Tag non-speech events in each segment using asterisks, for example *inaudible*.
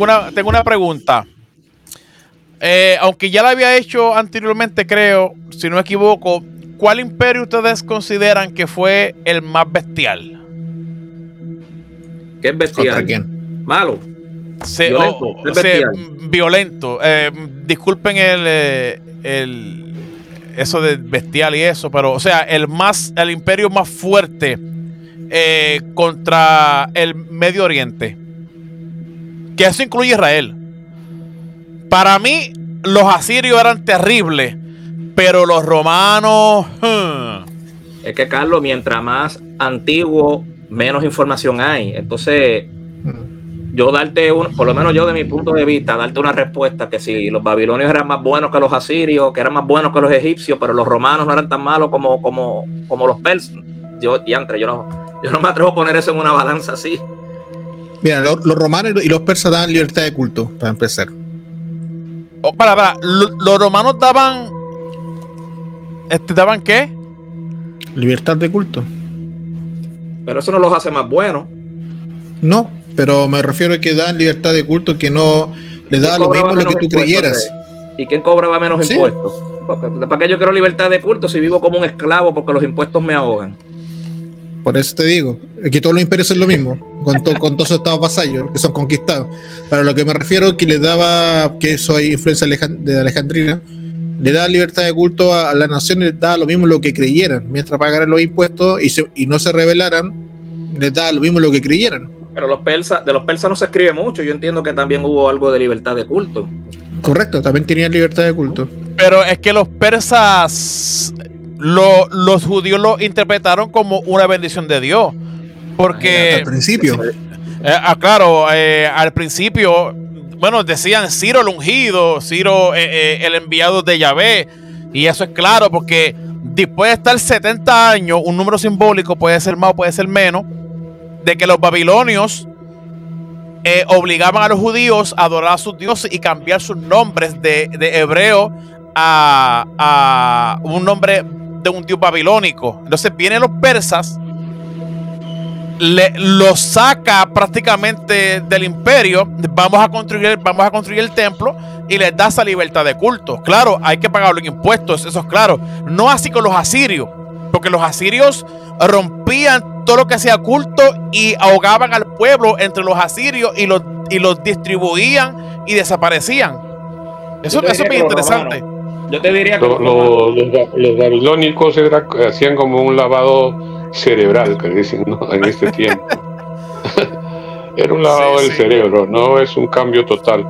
tengo una, tengo una pregunta. Eh, aunque ya la había hecho anteriormente, creo, si no me equivoco, ¿cuál imperio ustedes consideran que fue el más bestial? ¿Qué es bestial? quién? Malo. violento. violento. Eh, disculpen el, eh, el, eso de bestial y eso, pero o sea, el más, el imperio más fuerte contra el Medio Oriente. Que eso incluye Israel. Para mí, los asirios eran terribles, pero los romanos. Hmm. Es que, Carlos, mientras más antiguo, menos información hay. Entonces, yo darte un, por lo menos yo de mi punto de vista, darte una respuesta que si los babilonios eran más buenos que los asirios, que eran más buenos que los egipcios, pero los romanos no eran tan malos como, como, como los persas. Yo, diantre, yo no, yo no me atrevo a poner eso en una balanza así. Mira, los, los romanos y los persas dan libertad de culto, para empezar. Oh, para, para. Los romanos daban. Este, ¿Daban qué? Libertad de culto. Pero eso no los hace más buenos. No, pero me refiero a que dan libertad de culto que no le da lo mismo lo que tú creyeras. ¿Y quién cobraba menos impuestos? ¿Para qué yo quiero libertad de culto si vivo como un esclavo porque los impuestos me ahogan? Por eso te digo, que todos los imperios son lo mismo, con, con todos esos estados vasallos que son conquistados. Para lo que me refiero es que le daba, que eso hay influencia de Alejandrina, le da libertad de culto a, la nación, le da lo mismo lo que creyeran, mientras pagaran los impuestos y, y no se rebelaran, les da lo mismo lo que creyeran. Pero los persas, de los persas no se escribe mucho, yo entiendo que también hubo algo de libertad de culto. Correcto, también tenían libertad de culto. Pero es que los persas los judíos lo interpretaron como una bendición de Dios. Porque. Al principio. Eh, ah, claro, eh, al principio, bueno, decían Ciro el ungido, Ciro eh, el enviado de Yahvé. Y eso es claro, porque después de estar 70 años, un número simbólico puede ser más o puede ser menos, de que los babilonios obligaban a los judíos a adorar a sus dioses y cambiar sus nombres de, hebreo a, a, un nombre de un dios babilónico. Entonces vienen los persas, le, lo saca prácticamente del imperio, vamos a construir, vamos a construir el templo y les da esa libertad de culto. Claro, hay que pagar los impuestos, eso es claro. No así con los asirios, porque los asirios rompían todo lo que hacía culto y ahogaban al pueblo entre los asirios y los, y los distribuían y desaparecían. Eso, eso es muy interesante. Yo te diría que. los, babilónicos hacían como un lavado cerebral, que dicen, En este *laughs* tiempo. *laughs* Era un lavado del cerebro, no es un cambio total.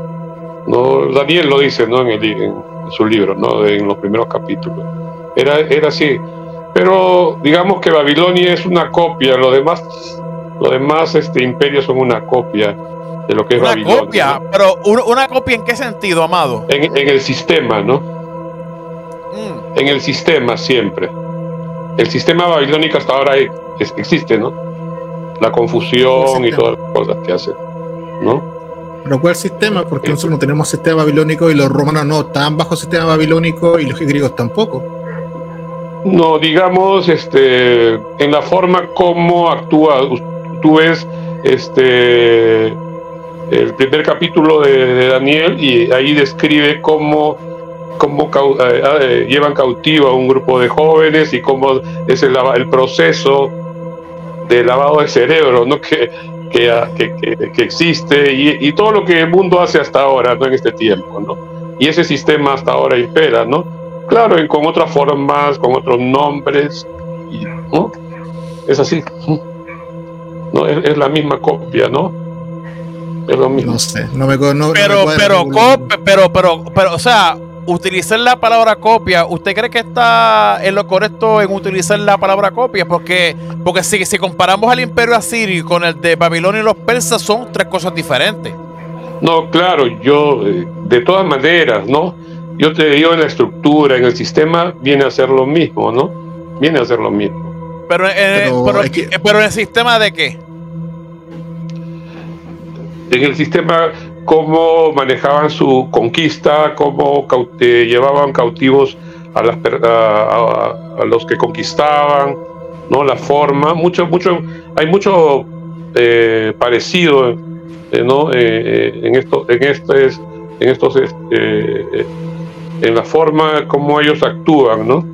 No, Daniel lo dice, ¿no? En, el, en su libro, ¿no? En los primeros capítulos. Era, era así. Pero digamos que Babilonia es una copia, los demás, los demás este, imperios son una copia de lo que es Babilonia. Una copia, pero una copia en qué sentido, amado? En, en el sistema, ¿no? En el sistema siempre. El sistema babilónico hasta ahora existe, ¿no? La confusión y todas las cosas que hacen, ¿no? Pero ¿cuál sistema? Porque eh. nosotros no tenemos sistema babilónico y los romanos no están bajo sistema babilónico y los griegos tampoco. No, digamos, este, en la forma como actúa, tú ves, este, el primer capítulo de Daniel y ahí describe cómo cómo eh, eh, llevan cautivo a un grupo de jóvenes y cómo es el, el proceso de lavado de cerebro ¿no? *laughs* que, que, ah, que, existe y, todo lo que el mundo hace hasta ahora, ¿no? en este tiempo. ¿no? Y ese sistema hasta ahora impera, ¿no? Claro, con otras formas, con otros nombres, ¿no? Es así. ¿no? Es, la misma copia, ¿no? Es lo mismo. No sé, no me, no, pero, pero, pero, pero, pero, o sea, utilizar la palabra copia, ¿usted cree que está en lo correcto en utilizar la palabra copia? Porque, porque si, si comparamos al imperio asirio con el de Babilonia y los persas, son tres cosas diferentes. No, claro, yo, eh, de todas maneras, ¿no? Yo te digo en la estructura, en el sistema, viene a ser lo mismo, ¿no? Viene a ser lo mismo. Pero, eh, pero en el sistema de qué? En el sistema cómo manejaban su conquista, cómo eh, llevaban cautivos a, las, a, los que conquistaban, ¿no? La forma, mucho, mucho, hay mucho eh, parecido eh, ¿no? en esto, en estos, en estos, este, en la forma como ellos actúan, ¿no?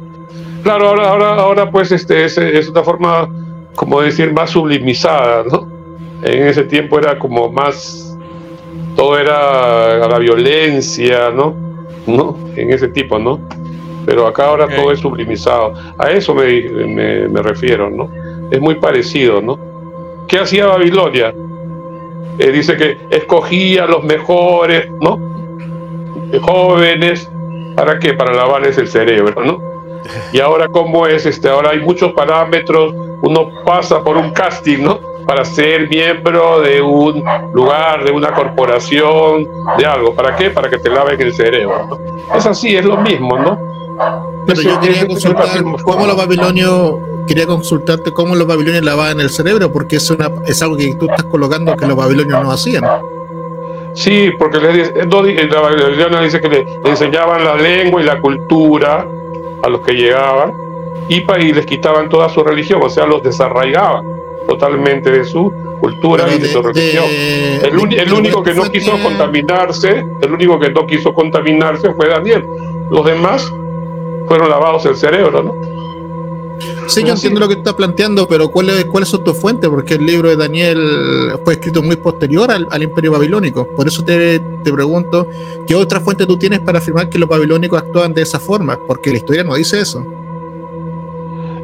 Claro, ahora, ahora, ahora pues este es, es una forma, como decir, más sublimizada, ¿no? En ese tiempo era como más, todo era a la violencia, ¿no? ¿No? En ese tipo, ¿no? Pero acá ahora todo es sublimizado. A eso me, me, me, refiero, ¿no? Es muy parecido, ¿no? ¿Qué hacía Babilonia? Eh, dice que escogía a los mejores, ¿no? Jóvenes, ¿para qué? Para lavarles el cerebro, ¿no? *laughs* Y ahora, ¿cómo es? Este, ahora hay muchos parámetros, uno pasa por un casting, ¿no? Para ser miembro de un lugar, de una corporación, de algo. ¿Para qué? Para que te laven el cerebro, ¿no? Es así, es lo mismo, ¿no? Pero yo quería consultar cómo los babilonios, quería consultarte cómo los babilonios lavaban el cerebro, porque es, una, es algo que tú estás colocando que los babilonios no hacían. Sí, porque la Babilonia dice que le enseñaban la lengua y la cultura a los que llegaban y, y les quitaban toda su religión, o sea, los desarraigaban totalmente de su cultura y de, su religión. el, único que no quiso contaminarse, el único que no quiso contaminarse fue Daniel. Los demás fueron lavados el cerebro, ¿no? Sí, yo entiendo lo que estás planteando, pero ¿cuál es, ¿cuáles son tus fuentes? Porque el libro de Daniel fue escrito muy posterior al, imperio babilónico. Por eso te, te, pregunto, ¿qué otra fuente tú tienes para afirmar que los babilónicos actúan de esa forma? Porque la historia no dice eso.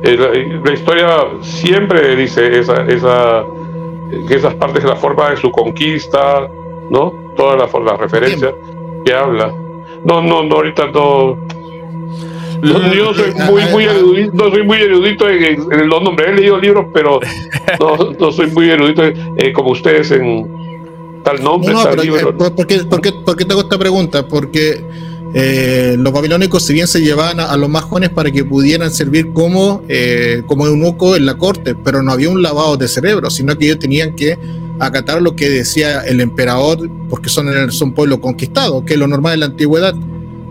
Eh, la, historia siempre dice esa, esa, que esas partes de la forma de su conquista, ¿no? Todas las, referencias que habla. No, no, no, ahorita no yo soy muy, muy erudito, no soy muy erudito en, los nombres. He leído libros, pero no, no soy muy erudito eh, como ustedes en tal nombre, tal libro. Eh, ¿por, qué, por, qué, ¿por, qué, te hago esta pregunta? Porque eh, los babilónicos, si bien se llevaban a, los más jóvenes para que pudieran servir como, eh, como eunuco en la corte, pero no había un lavado de cerebro, sino que ellos tenían que acatar lo que decía el emperador, porque son, son pueblo conquistado, que es lo normal en la antigüedad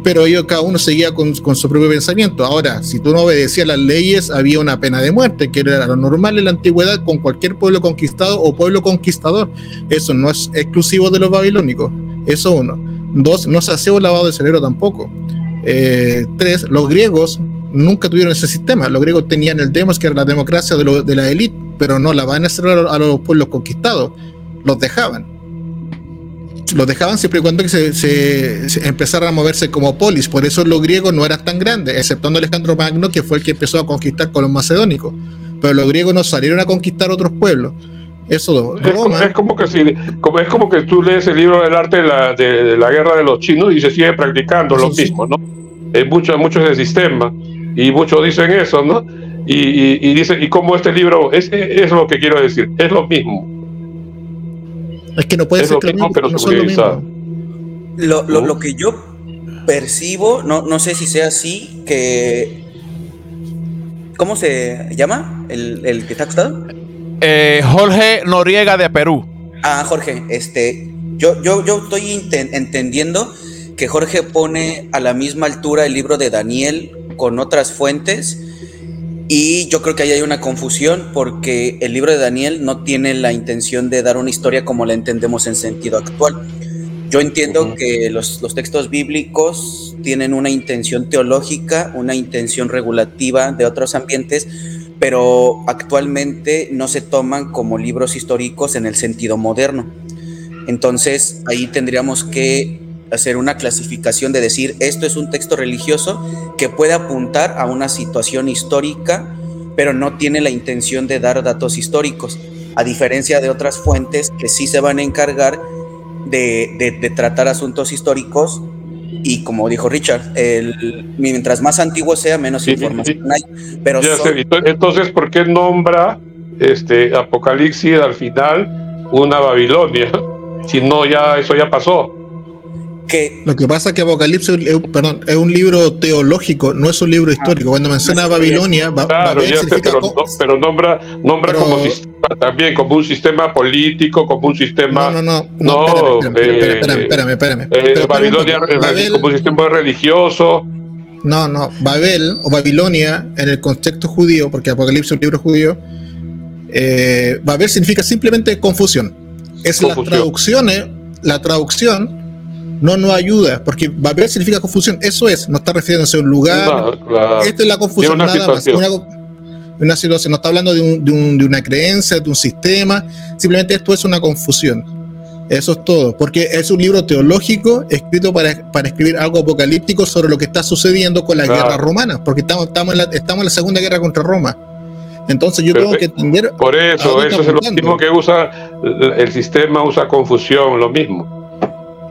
pero ellos cada uno seguía con, su propio pensamiento. Ahora, si tú no obedecías las leyes, había una pena de muerte, que era lo normal en la antigüedad con cualquier pueblo conquistado o pueblo conquistador. Eso no es exclusivo de los babilónicos. Eso uno. Dos, no se hacía un lavado de cerebro tampoco. Eh, tres, los griegos nunca tuvieron ese sistema. Los griegos tenían el demos, que era la democracia de, de la élite, pero no lavaban el cerebro a los pueblos conquistados. Los dejaban los dejaban siempre y cuando se, se, a moverse como polis. Por eso los griegos no eran tan grandes, exceptuando Alejandro Magno, que fue el que empezó a conquistar con los macedónicos. Pero los griegos no salieron a conquistar otros pueblos. Eso, es, como, que si, como, es como que tú lees el libro del arte de la, de, la guerra de los chinos y se sigue practicando lo mismo, ¿no? Es mucho, mucho ese sistema y muchos dicen eso, ¿no? Y, y, y dicen, y como este libro, es, es lo que quiero decir, es lo mismo es que no puede ser lo mismo, pero lo, lo, lo, lo, que yo percibo, no, no sé si sea así, que. ¿Cómo se llama? ¿El, el que está acostado? Eh, Jorge Noriega de Perú. Ah, Jorge, este. Yo, yo, yo estoy entendiendo que Jorge pone a la misma altura el libro de Daniel con otras fuentes y yo creo que ahí hay una confusión porque el libro de Daniel no tiene la intención de dar una historia como la entendemos en sentido actual. Yo entiendo que los, los, textos bíblicos tienen una intención teológica, una intención regulativa de otros ambientes, pero actualmente no se toman como libros históricos en el sentido moderno. Entonces ahí tendríamos que hacer una clasificación de decir esto es un texto religioso que puede apuntar a una situación histórica, pero no tiene la intención de dar datos históricos, a diferencia de otras fuentes que sí se van a encargar de, tratar asuntos históricos y como dijo Richard, el, mientras más antiguo sea, menos información hay. Pero Entonces, ¿por qué nombra este Apocalipsis al final una Babilonia? *laughs* Si no, ya eso ya pasó. Lo que pasa es que Apocalipsis es, perdón, es un libro teológico, no es un libro histórico. Cuando menciona Babilonia, claro, pero, nombra, nombra como sistema, también como un sistema político, como un sistema. No, no, no. no, espérame, espérame, eh, Babilonia como un sistema religioso. No, no. Babel o Babilonia, en el contexto judío, porque Apocalipsis es un libro judío, eh, Babel significa simplemente confusión Es las traducciones, la traducción no nos ayuda, porque Babel significa confusión. Eso es, no está refiriéndose a un lugar. Esta es la confusión, nada situación. más. Una, situación, no está hablando de, de, una creencia, de un sistema. Simplemente esto es una confusión. Eso es todo, porque es un libro teológico escrito para, para escribir algo apocalíptico sobre lo que está sucediendo con la guerra romana, porque estamos, estamos, en la, estamos en la Segunda Guerra contra Roma. Entonces yo tengo que entender. Por eso, eso es lo mismo que usa el sistema, usa confusión, lo mismo.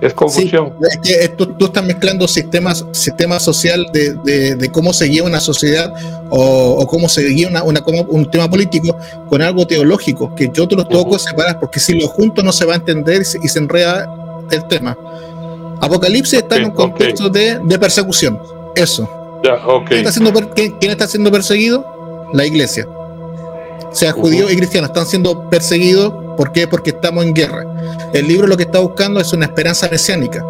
Es confusión. es que tú, estás mezclando sistemas, sistema social de, de, cómo se guía una sociedad o, cómo se guía una, una, un tema político con algo teológico, que yo te los tengo que separar, porque si lo junto no se va a entender y se, enreda el tema. Apocalipsis está en un contexto de, de, persecución. Eso. ¿Quién, está siendo, ¿Quién está siendo perseguido? La iglesia sea judíos y cristianos, están siendo perseguidos. ¿Por qué? Porque estamos en guerra. El libro lo que está buscando es una esperanza mesiánica.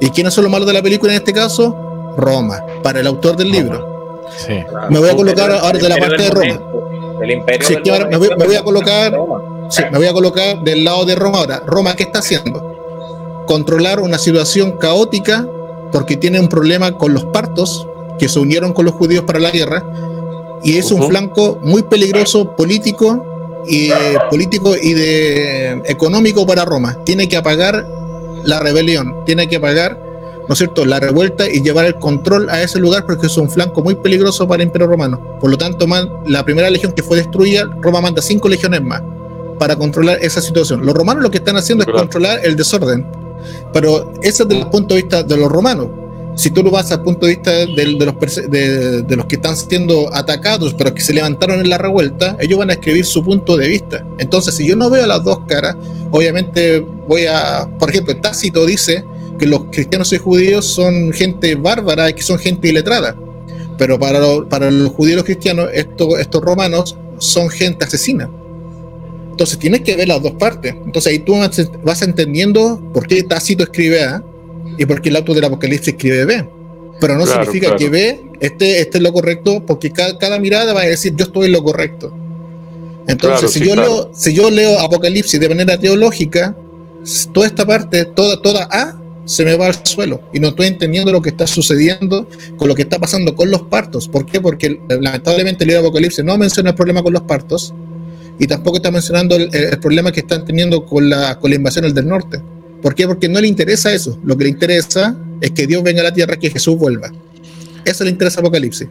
¿Y quiénes son los malos de la película en este caso? Roma, para el autor del libro. Sí. Me voy a colocar ahora de la parte de Roma. El imperio sí, me, voy, me, voy, a colocar, sí, me voy a colocar del lado de Roma ahora. Roma, ¿qué está haciendo? Controlar una situación caótica porque tiene un problema con los partos que se unieron con los judíos para la guerra y es un flanco muy peligroso político y eh, político y de económico para Roma. Tiene que apagar la rebelión, tiene que apagar, ¿no es cierto?, la revuelta y llevar el control a ese lugar porque es un flanco muy peligroso para el Imperio Romano. Por lo tanto, la primera legión que fue destruida, Roma manda cinco legiones más para controlar esa situación. Los romanos lo que están haciendo es controlar el desorden, pero ese es desde el punto de vista de los romanos si tú lo vas al punto de vista de, los, de, los que están siendo atacados, pero que se levantaron en la revuelta, ellos van a escribir su punto de vista. Entonces, si yo no veo las dos caras, obviamente voy a, por ejemplo, Tácito dice que los cristianos y judíos son gente bárbara y que son gente iletrada. Pero para, para los judíos y los cristianos, estos, estos romanos son gente asesina. Entonces tienes que ver las dos partes. Entonces ahí tú vas entendiendo por qué Tácito escribe A y porque el auto del apocalipsis escribe B. Pero no significa que B esté, esté en lo correcto, porque cada, mirada va a decir yo estoy en lo correcto. Entonces, si, yo leo, si yo leo Apocalipsis de manera teológica, toda esta parte, toda, toda A, se me va al suelo y no estoy entendiendo lo que está sucediendo con lo que está pasando con los partos. ¿Por qué? Porque lamentablemente el libro de Apocalipsis no menciona el problema con los partos y tampoco está mencionando el, el problema que están teniendo con la, con la invasión del norte. ¿Por qué? Porque no le interesa eso. Lo que le interesa es que Dios venga a la tierra, que Jesús vuelva. Eso le interesa Apocalipsis.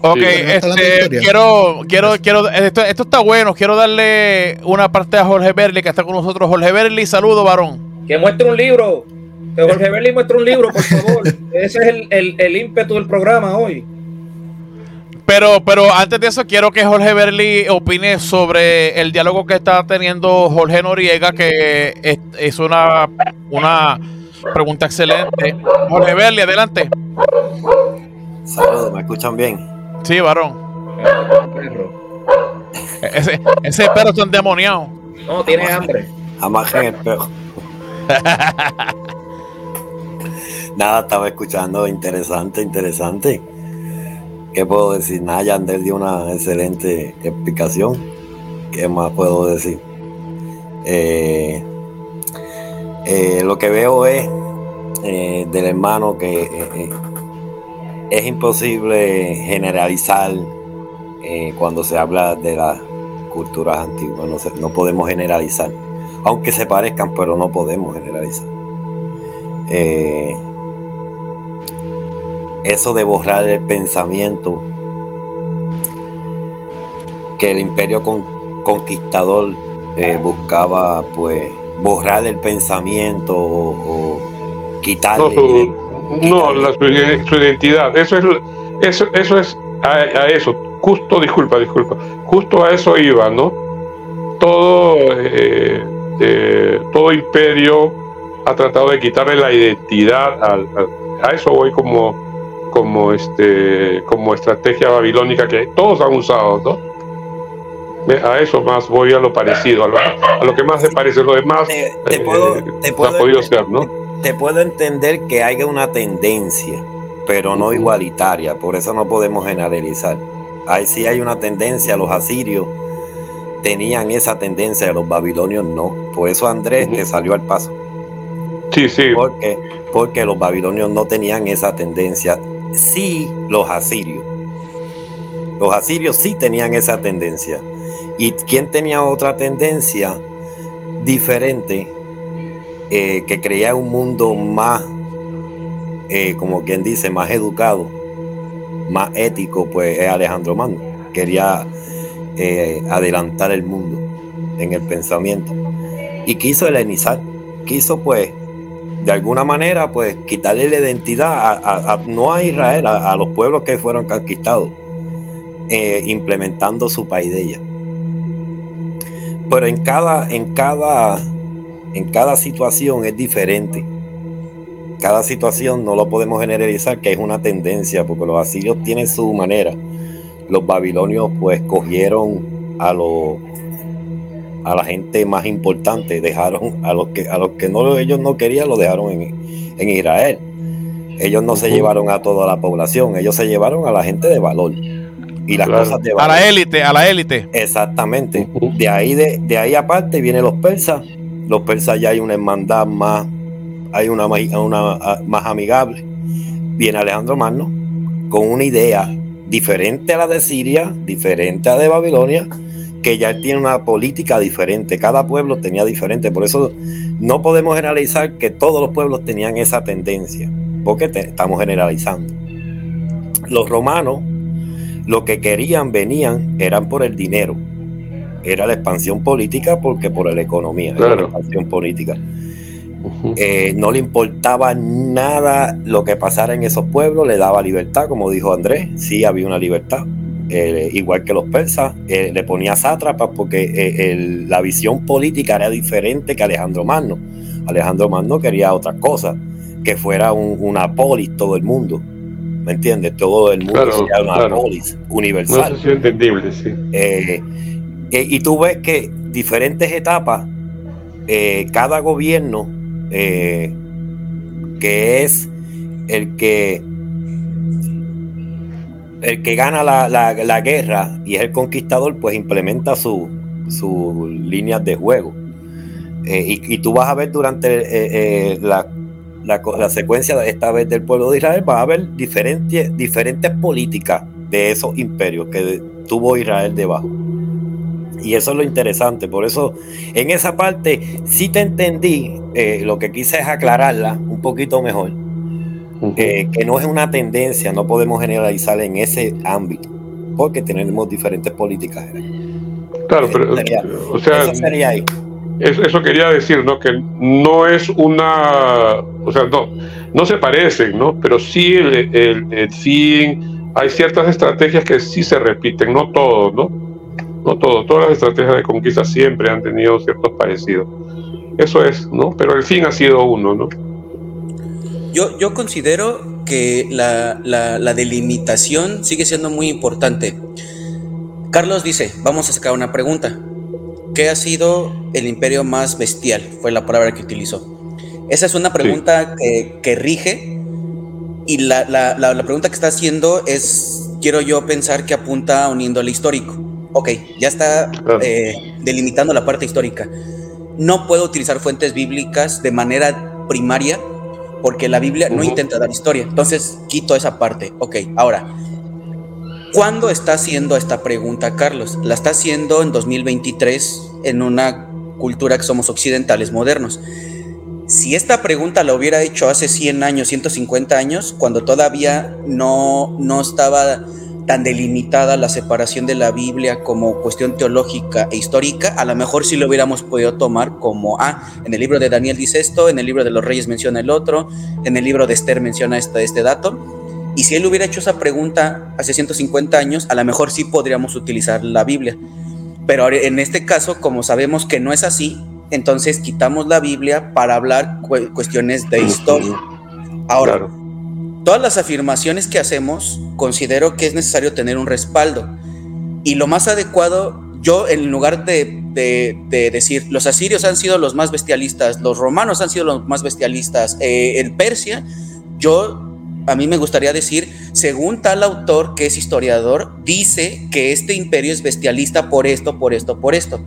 Ok, este, quiero, quiero, quiero, esto, está bueno. Quiero darle una parte a Jorge Berli, que está con nosotros. Jorge Berli, saludo, varón. Que muestre un libro. Que *laughs* Jorge Berli muestre un libro, por favor. Ese es el, el, el ímpetu del programa hoy. Pero, pero antes de eso, quiero que Jorge Berli opine sobre el diálogo que está teniendo Jorge Noriega, que es, una, una pregunta excelente. Jorge Berli, adelante. Saludos, ¿me escuchan bien? Sí, varón. Ese, ese perro está endemoniado. No, tiene hambre. Amajen el perro. *laughs* Nada, estaba escuchando, interesante, interesante. ¿Qué puedo decir? Nada, Yandel dio una excelente explicación. ¿Qué más puedo decir? Eh, eh, lo que veo es eh, del hermano que es imposible generalizar cuando se habla de las culturas antiguas. No, no, podemos generalizar. Aunque se parezcan, pero no podemos generalizar eso de borrar el pensamiento que el imperio conquistador eh, buscaba pues borrar el pensamiento o, quitarle, no, su, identidad. Eso es eso eso es a, eso. Justo disculpa disculpa. Justo a eso iba no todo eh, eh, todo imperio ha tratado de quitarle la identidad a eso voy como como este como estrategia babilónica que todos han usado, ¿no? A eso más voy a lo parecido, a lo, que más se parece, lo demás te, puedo, te puedo, podido ser, ¿no? Te puedo entender que haya una tendencia, pero no igualitaria, por eso no podemos generalizar. Ahí sí hay una tendencia, los asirios tenían esa tendencia, los babilonios no. Por eso Andrés te salió al paso. Sí, sí. Porque, porque los babilonios no tenían esa tendencia. Sí, los asirios. Los asirios sí tenían esa tendencia. ¿Y quién tenía otra tendencia diferente? Eh, que creía un mundo más, eh, como quien dice, más educado, más ético, pues es Alejandro Mando. Quería eh, adelantar el mundo en el pensamiento. Y quiso helenizar, quiso pues de alguna manera pues quitarle la identidad a, no a Israel, a, los pueblos que fueron conquistados, eh, implementando su paideia. Pero en cada, en cada, en cada situación es diferente. Cada situación no lo podemos generalizar, que es una tendencia, porque los asirios tienen su manera los babilonios pues cogieron a los a la gente más importante, dejaron a los que a los que no ellos no querían lo dejaron en, en Israel. Ellos no se llevaron a toda la población, ellos se llevaron a la gente de valor y las cosas de valor. A la élite, a la élite. Exactamente. De ahí de, de ahí aparte vienen los persas. Los persas ya hay una hermandad más, hay una, una más amigable. Viene Alejandro Magno con una idea diferente a la de Siria, diferente a la de Babilonia, que ya tiene una política diferente. Cada pueblo tenía diferente. Por eso no podemos generalizar que todos los pueblos tenían esa tendencia, porque estamos generalizando. Los romanos, lo que querían, venían, eran por el dinero. Era la expansión política porque por la economía, la expansión política. Eh, no le importaba nada lo que pasara en esos pueblos, le daba libertad, como dijo Andrés, sí había una libertad. Eh, igual que los persas, eh, le ponía sátrapas porque la visión política era diferente que Alejandro Magno. Alejandro Magno quería otra cosa, que fuera una polis todo el mundo. ¿Me entiendes? Todo el mundo sería una polis universal. No, entendible, sí. y tú ves que diferentes etapas, cada gobierno eh, que es el que el que gana la, guerra y es el conquistador, pues implementa sus su líneas de juego. Eh, y, tú vas a ver durante eh, la, la, secuencia esta vez del pueblo de Israel, vas a ver diferentes, diferentes políticas de esos imperios que tuvo Israel debajo. Y eso es lo interesante. Por eso, en esa parte, sí te entendí. Eh, lo que quise es aclararla un poquito mejor. Eh, que no es una tendencia, no podemos generalizar en ese ámbito, porque tenemos diferentes políticas. Claro, pero, o sea, eso sería ahí. Eso, quería decir, ¿no? Que no es una, o sea, no, no se parecen, ¿no? Pero sí, el, el, el fin, hay ciertas estrategias que sí se repiten, no todos, ¿no? No todo, todas las estrategias de conquista siempre han tenido ciertos parecidos. Eso es, ¿no? Pero el fin ha sido uno, ¿no? Yo, yo considero que la, la, delimitación sigue siendo muy importante. Carlos dice, vamos a sacar una pregunta. ¿Qué ha sido el imperio más bestial? Fue la palabra que utilizó. Esa es una pregunta que, que, rige y la, la, pregunta que está haciendo es, quiero yo pensar que apunta uniendo al histórico ok, ya está eh, delimitando la parte histórica. No puedo utilizar fuentes bíblicas de manera primaria porque la Biblia no intenta dar historia. Entonces quito esa parte. Ok, ahora, ¿cuándo está haciendo esta pregunta Carlos? La está haciendo en 2023 en una cultura que somos occidentales modernos. Si esta pregunta la hubiera hecho hace 100 años, 150 años, cuando todavía no, no estaba tan delimitada la separación de la Biblia como cuestión teológica e histórica, a lo mejor sí lo hubiéramos podido tomar como, ah, en el libro de Daniel dice esto, en el libro de los reyes menciona el otro, en el libro de Esther menciona este, este dato. Y si él hubiera hecho esa pregunta hace 150 años, a lo mejor sí podríamos utilizar la Biblia. Pero en este caso, como sabemos que no es así, entonces quitamos la Biblia para hablar cuestiones de historia. Ahora, todas las afirmaciones que hacemos, considero que es necesario tener un respaldo. Y lo más adecuado, yo en lugar de, decir, los asirios han sido los más bestialistas, los romanos han sido los más bestialistas, eh, el Persia, yo a mí me gustaría decir, según tal autor que es historiador, dice que este imperio es bestialista por esto, por esto, por esto.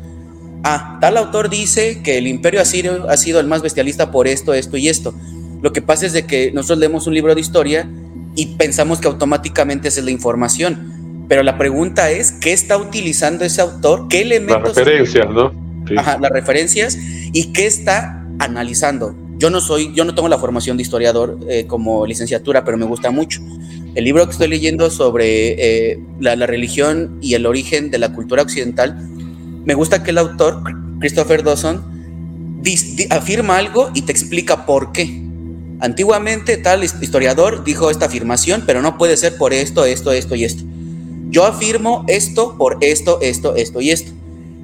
Ah, tal autor dice que el imperio asirio ha sido el más bestialista por esto, esto y esto. Lo que pasa es de que nosotros leemos un libro de historia y pensamos que automáticamente esa es la información. Pero la pregunta es, ¿qué está utilizando ese autor? ¿Qué elementos? Las referencias, ¿no? Sí. Ajá, las referencias y qué está analizando. Yo no soy, yo no tengo la formación de historiador eh, como licenciatura, pero me gusta mucho. El libro que estoy leyendo sobre eh, la, la, religión y el origen de la cultura occidental, me gusta que el autor, Christopher Dawson, afirma algo y te explica por qué. Antiguamente tal historiador dijo esta afirmación, pero no puede ser por esto, esto, esto y esto. Yo afirmo esto por esto, esto, esto y esto.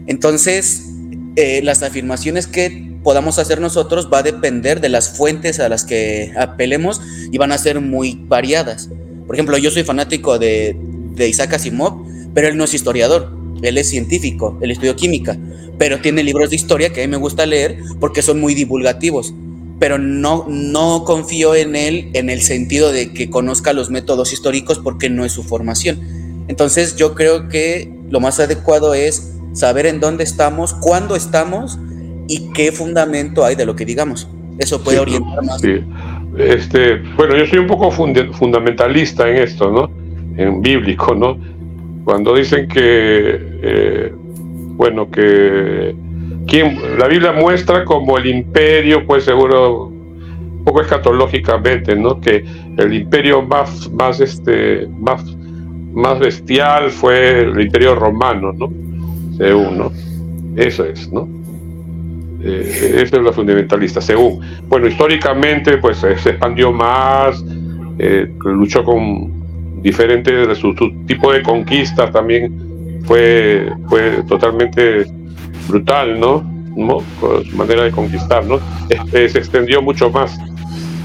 Entonces, eh, las afirmaciones que podamos hacer nosotros va a depender de las fuentes a las que apelemos y van a ser muy variadas. Por ejemplo, yo soy fanático de, de Isaac Asimov, pero él no es historiador, él es científico, él estudió química, pero tiene libros de historia que a mí me gusta leer porque son muy divulgativos pero no, no confío en él en el sentido de que conozca los métodos históricos porque no es su formación. Entonces yo creo que lo más adecuado es saber en dónde estamos, cuándo estamos y qué fundamento hay de lo que digamos. Eso puede sí, orientar más. Sí. Este, bueno, yo soy un poco fundamentalista en esto, ¿no? En bíblico, ¿no? Cuando dicen que, eh, bueno, que la Biblia muestra como el imperio, pues seguro, un poco escatológicamente, ¿no? Que el imperio más, más, este, más, más bestial fue el imperio romano, ¿no? Según, ¿no? Eso es, ¿no? Eh, eso es lo fundamentalista, según. Bueno, históricamente, pues se expandió más, eh, luchó con diferentes su, su, tipo de conquistas también fue, fue totalmente brutal, ¿no? ¿no? Con su manera de conquistar, ¿no? Este, se extendió mucho más.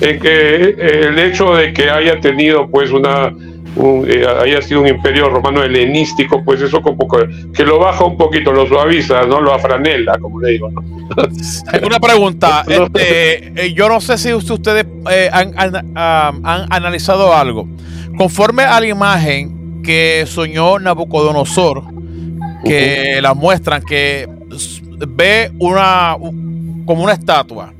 En que el hecho de que haya tenido, pues, una. Un, eh, haya sido un imperio romano helenístico, pues eso como que, que, lo baja un poquito, lo suaviza, ¿no? Lo afranela, como le digo, ¿no? *laughs* Una pregunta, *laughs* este, eh, yo no sé si ustedes eh, han, han, um, han analizado algo. Conforme a la imagen que soñó Nabucodonosor, que uh -huh. la muestran, que ve una como una estatua.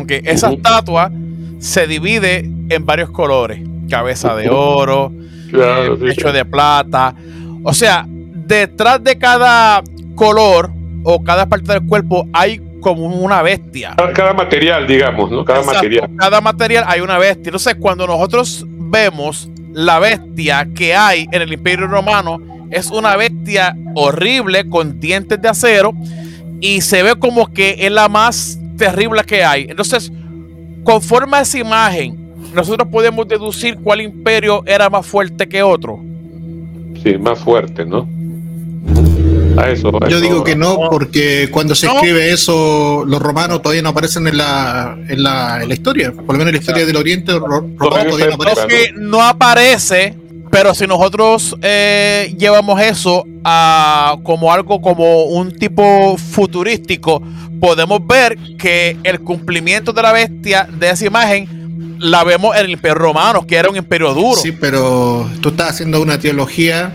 Okay, esa uh -huh. estatua se divide en varios colores: cabeza de oro, claro, eh, pecho sí. de plata. O sea, detrás de cada color o cada parte del cuerpo hay como una bestia. Cada, cada material, digamos, ¿no? Cada Exacto, material. Cada material hay una bestia. Entonces, cuando nosotros vemos la bestia que hay en el Imperio Romano, es una bestia horrible con dientes de acero y se ve como que es la más terrible que hay. Entonces, conforme a esa imagen, nosotros podemos deducir cuál imperio era más fuerte que otro. Sí, más fuerte, ¿no? A eso, a Yo eso. digo que no, porque cuando se no. escribe eso, los romanos todavía no aparecen en la, en la, en la historia. Por lo menos en la historia del Oriente, los romanos todavía no aparecen. Que no aparece, pero si nosotros eh, llevamos eso a como algo como un tipo futurístico, podemos ver que el cumplimiento de la bestia de esa imagen la vemos en el imperio romano, que era un imperio duro. Sí, pero tú estás haciendo una teología.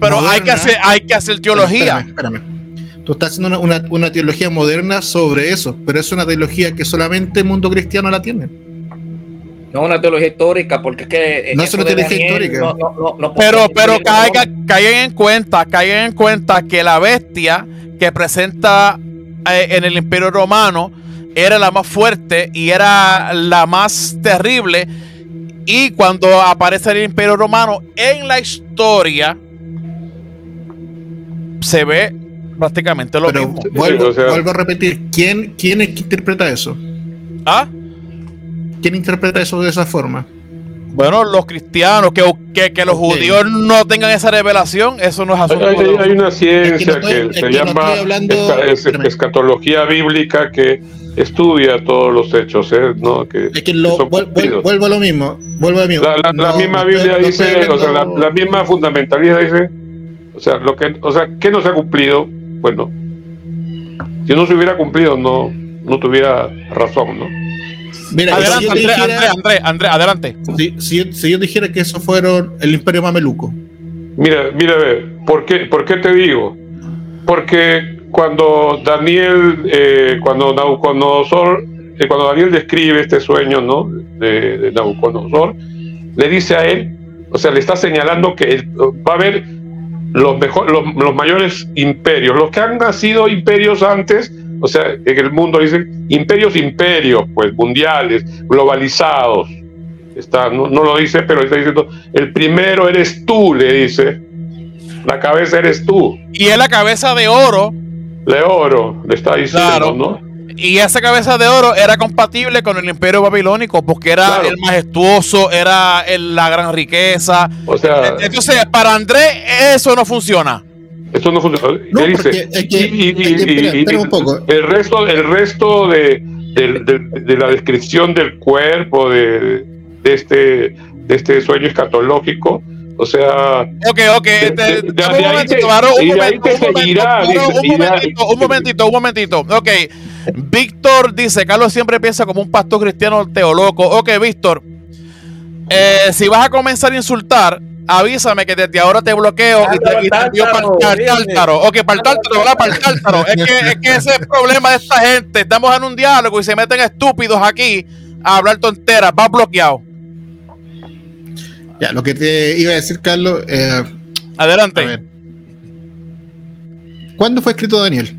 Pero moderna. hay que hacer, hay que hacer teología. Espérame, espérame. Tú estás haciendo una, una, una, teología moderna sobre eso, pero es una teología que solamente el mundo cristiano la tiene. No una teología histórica, porque es que. No es una teología histórica. No, no, no, pero pero caiga, caigan en cuenta, caigan en cuenta que la bestia que presenta eh, en el Imperio Romano era la más fuerte y era la más terrible. Y cuando aparece el Imperio Romano en la historia, se ve prácticamente lo Pero mismo. Vuelvo, o sea, vuelvo, a repetir, ¿quién, ¿quién es que interpreta eso? ¿Ah? ¿Quién interpreta eso de esa forma? Bueno, los cristianos, que, que, que los okay. judíos no tengan esa revelación, eso no es asunto. Hay, hay, hay una ciencia que, no estoy, que se llama no hablando, es, es, escatología bíblica que estudia todos los hechos, ¿eh? ¿no? Que, es que, lo, vuelvo, vuelvo a lo mismo. Vuelvo a lo mismo. La, la, la misma Biblia dice, hablando... o sea, la, la misma fundamentalista dice o sea, lo que, o sea, ¿qué no se ha cumplido? Bueno, si no se hubiera cumplido, no, no tuviera razón, ¿no? Mira, Adelante, si dijera- André, André, André, adelante. si, si yo, si yo dijera que eso fueron el imperio mameluco, Mira, mira, a ver, ¿por qué, por qué te digo? Porque cuando Daniel, eh, cuando Nabucodonosor, eh, cuando Daniel describe este sueño, ¿no? De, de Nabucodonosor, le dice a él, o sea, le está señalando que él- va a haber los, mejor, los, los mayores imperios, los que han nacido imperios antes, o sea, en el mundo dicen imperios, imperios, pues mundiales, globalizados. Está, no, no lo dice, pero está diciendo, el primero eres tú, le dice. La cabeza eres tú. Y es la cabeza de oro. De oro, le está diciendo, Claro. ¿no? Y esa cabeza de oro era compatible con el imperio babilónico porque era Claro. el majestuoso, era el- la gran riqueza. O sea, Entonces, para Andrés, eso no funciona. Esto no funciona. No, dice, el resto, el resto de, de la descripción del cuerpo de, de este, de este sueño escatológico, o sea, Ok, ok. De- este, de- de- un momentito, un momento, un momento, un momentito, un momentito, un momentito. Ok, Víctor dice, Carlos siempre piensa como un pastor cristiano teoloco. Ok, Víctor, eh, si vas a comenzar a insultar, avísame que desde ahora te bloqueo y te, y te envío para el Tártaro. Ok, para el tártaro, ¿verdad? Para el tártaro. Es que, es que ese es el problema de esta gente. Estamos en un diálogo y se meten estúpidos aquí a hablar tonteras. Vas bloqueado. ya, lo que te iba a decir, Carlos, eh, Adelante. a ver. ¿Cuándo fue escrito Daniel?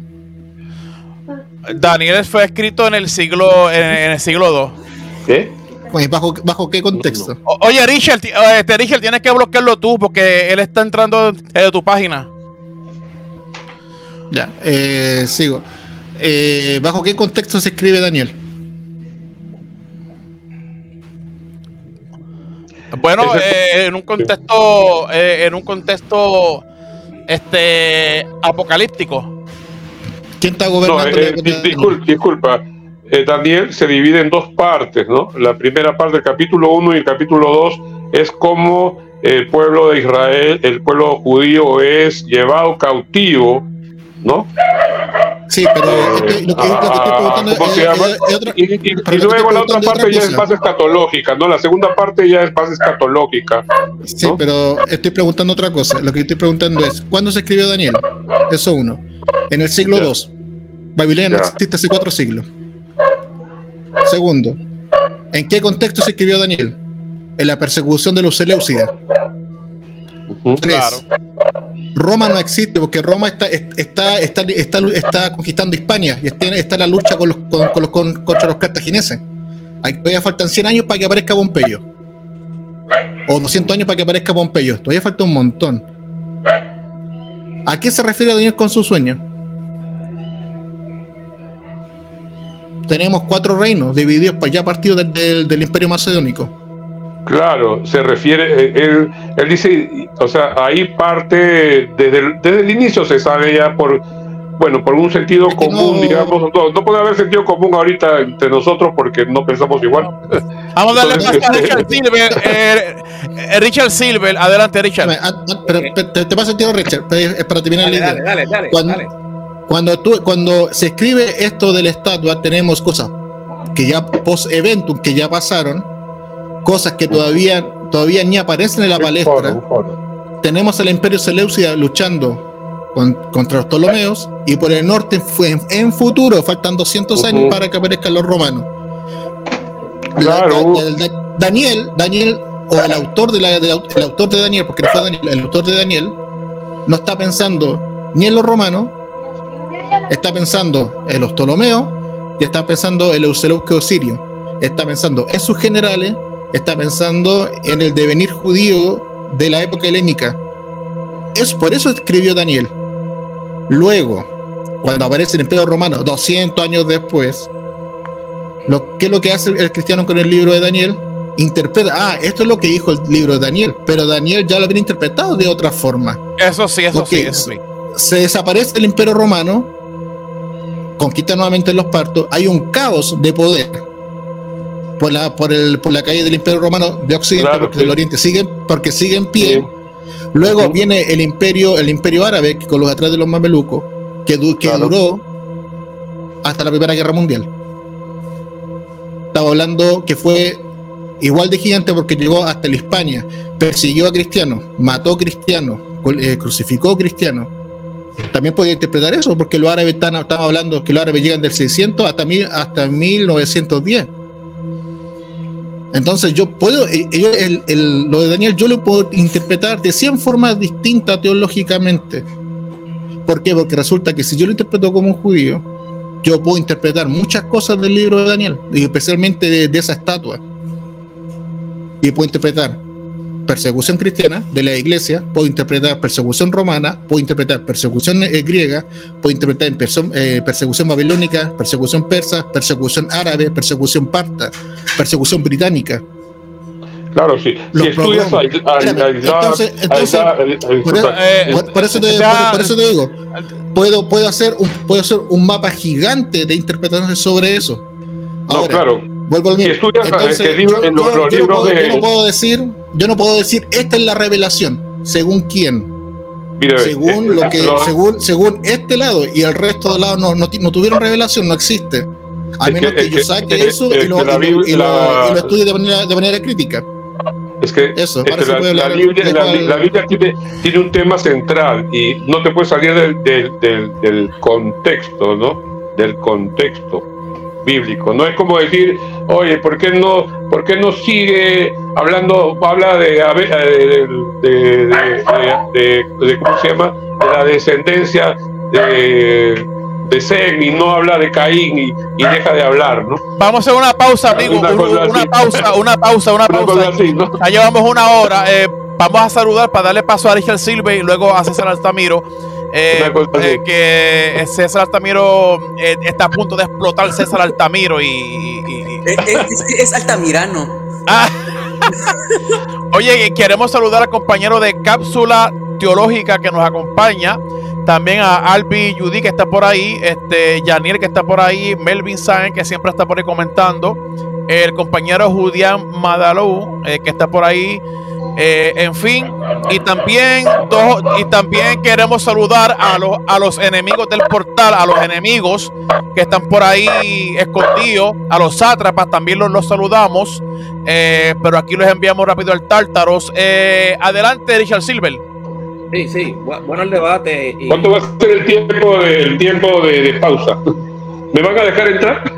Daniel fue escrito en el siglo en, en el siglo II. ¿qué? Pues, ¿Bajo, bajo qué contexto? O- Oye, Richard, eh, este, Richard, tienes que bloquearlo tú porque él está entrando de tu página. Ya, eh, sigo. Eh, ¿Bajo qué contexto se escribe Daniel? Bueno, eh, en un contexto, eh, en un contexto, este, apocalíptico. ¿Quién está No, gobernando? eh, la eh, época de discul- Daniel? disculpa. Eh, Daniel se divide en dos partes, ¿no? La primera parte del capítulo 1 y el capítulo 2 es cómo el pueblo de Israel, el pueblo judío es llevado cautivo, ¿no? Sí, pero Y, luego la otra parte ya es más escatológica, ¿no? La segunda parte ya es más escatológica. Sí, ¿no? pero estoy preguntando otra cosa. Lo que estoy preguntando es, ¿cuándo se escribió Daniel? Eso uno. En el siglo. II. Babilonia no existe hace cuatro siglos. Segundo, ¿en qué contexto se escribió Daniel? En la persecución de los Seleucidas. Tres, Claro. Roma no existe porque Roma está, está, está, está, está conquistando Hispania y está, está en la lucha con los, con, con los, con- contra los cartagineses. Ahí todavía faltan 100 años para que aparezca Pompeyo. O 200 años para que aparezca Pompeyo. Todavía falta un montón. ¿A qué se refiere Daniel con su sueño? Tenemos cuatro reinos divididos pa- ya partidos del, del- del imperio macedónico. Claro, se refiere, eh, él, él dice, o sea, ahí parte, desde el, desde el inicio se sabe ya por, bueno, por un sentido Es que común, no- digamos, no, no puede haber sentido común ahorita entre nosotros porque no pensamos igual. *laughs* Vamos a darle Entonces, a este- Richard Silver. eh, eh, Richard Silver, adelante, Richard. Pero, pero te, te paso el tiro, Richard, para terminar Dale, idea. dale, dale, dale, Cuando- dale. Cuando, tú, cuando se escribe esto de la estatua, tenemos cosas que ya post-eventum, que ya pasaron, cosas que todavía, todavía ni aparecen en la palestra. Tenemos al Imperio Seleucida luchando con- contra los Ptolomeos, y por el norte fue en, en futuro, faltan 200 Ujú. años para que aparezcan los romanos. La- Claro. la- la- la- Daniel, Daniel, o el autor de, la, de el autor de Daniel, porque no fue Daniel, el autor de Daniel, no está pensando ni en los romanos, está pensando en los Ptolomeos y está pensando en el Seleuceo sirio. Está pensando en sus generales, está pensando en el devenir judío de la época helénica. Es por eso escribió Daniel. Luego, cuando aparece el Imperio Romano, 200 años después, lo, ¿qué es lo que hace el cristiano con el libro de Daniel? Interpreta, ah, esto es lo que dijo el libro de Daniel, pero Daniel ya lo había interpretado de otra forma Eso sí, eso sí, eso sí. se desaparece el imperio romano, conquista nuevamente los partos, hay un caos de poder por la, por el, por la calle del imperio romano de Occidente, Claro, porque sí. del Oriente sigue, porque sigue en pie. Sí. Luego viene el imperio, el imperio árabe, que con los atrás de los mamelucos, que, du- que Claro. duró hasta la Primera Guerra Mundial. estaba hablando que fue igual de gigante porque llegó hasta la Hispania, persiguió a cristianos, mató a cristianos, eh, crucificó cristianos. También podía interpretar eso, porque los árabes están, hablando que los árabes llegan del 600 hasta, mil, hasta 1910. Entonces yo puedo, eh, lo de Daniel yo lo puedo interpretar de 100 formas distintas teológicamente. ¿Por qué? Porque resulta que si yo lo interpreto como un judío, yo puedo interpretar muchas cosas del libro de Daniel, y especialmente de, esa estatua. Y puedo interpretar persecución cristiana de la iglesia, puedo interpretar persecución romana, puedo interpretar persecución eh, griega, puedo interpretar eh, persecución babilónica, persecución persa, persecución árabe, persecución parta, persecución británica. Claro, sí. si estudias entonces, por, eso te, digo, puedo, puedo, hacer un, puedo hacer un mapa gigante de interpretaciones sobre eso. no, claro. Vuelvo al mismo. Entonces, yo, yo, no puedo, decir, yo no puedo decir, esta es la revelación, según quién. según lo que, según, según este lado y el resto del lado no, no, no tuvieron revelación, no existe. A menos que, yo saque eso y, lo, y, lo, estudie de manera, de manera crítica. Es que, la, Biblia, tiene, un tema central y no te puedes salir del, contexto, ¿no? Del contexto bíblico. No es como decir, oye, ¿por qué no, por qué no sigue hablando, habla de, de, ¿cómo se llama? De la descendencia de de Sem y no habla de Caín y, deja de hablar, ¿no? Vamos a hacer una pausa, amigo. Una, pausa, una pausa, una *laughs* pausa. Ya llevamos una hora. Eh, vamos a saludar para darle paso a Richard Silve y luego a César Altamiro. Eh, eh, que César Altamiro está a punto de explotar César Altamiro y, es, Altamirano. Ah. *laughs* Oye, queremos saludar al compañero de cápsula teológica que nos acompaña. También a Albi Judy que está por ahí, este Yaniel que está por ahí, Melvin Sáenz que siempre está por ahí comentando, el compañero Judián Madalou eh, que está por ahí, eh, en fin, y también y también queremos saludar a los a los enemigos del portal, a los enemigos que están por ahí escondidos, a los sátrapas también los, los saludamos, eh, pero aquí los enviamos rápido al Tártaros. adelante, Richard Silver. Sí, sí, bueno el debate. ¿Cuánto va a ser el tiempo, el tiempo de, pausa? ¿Me van a dejar entrar?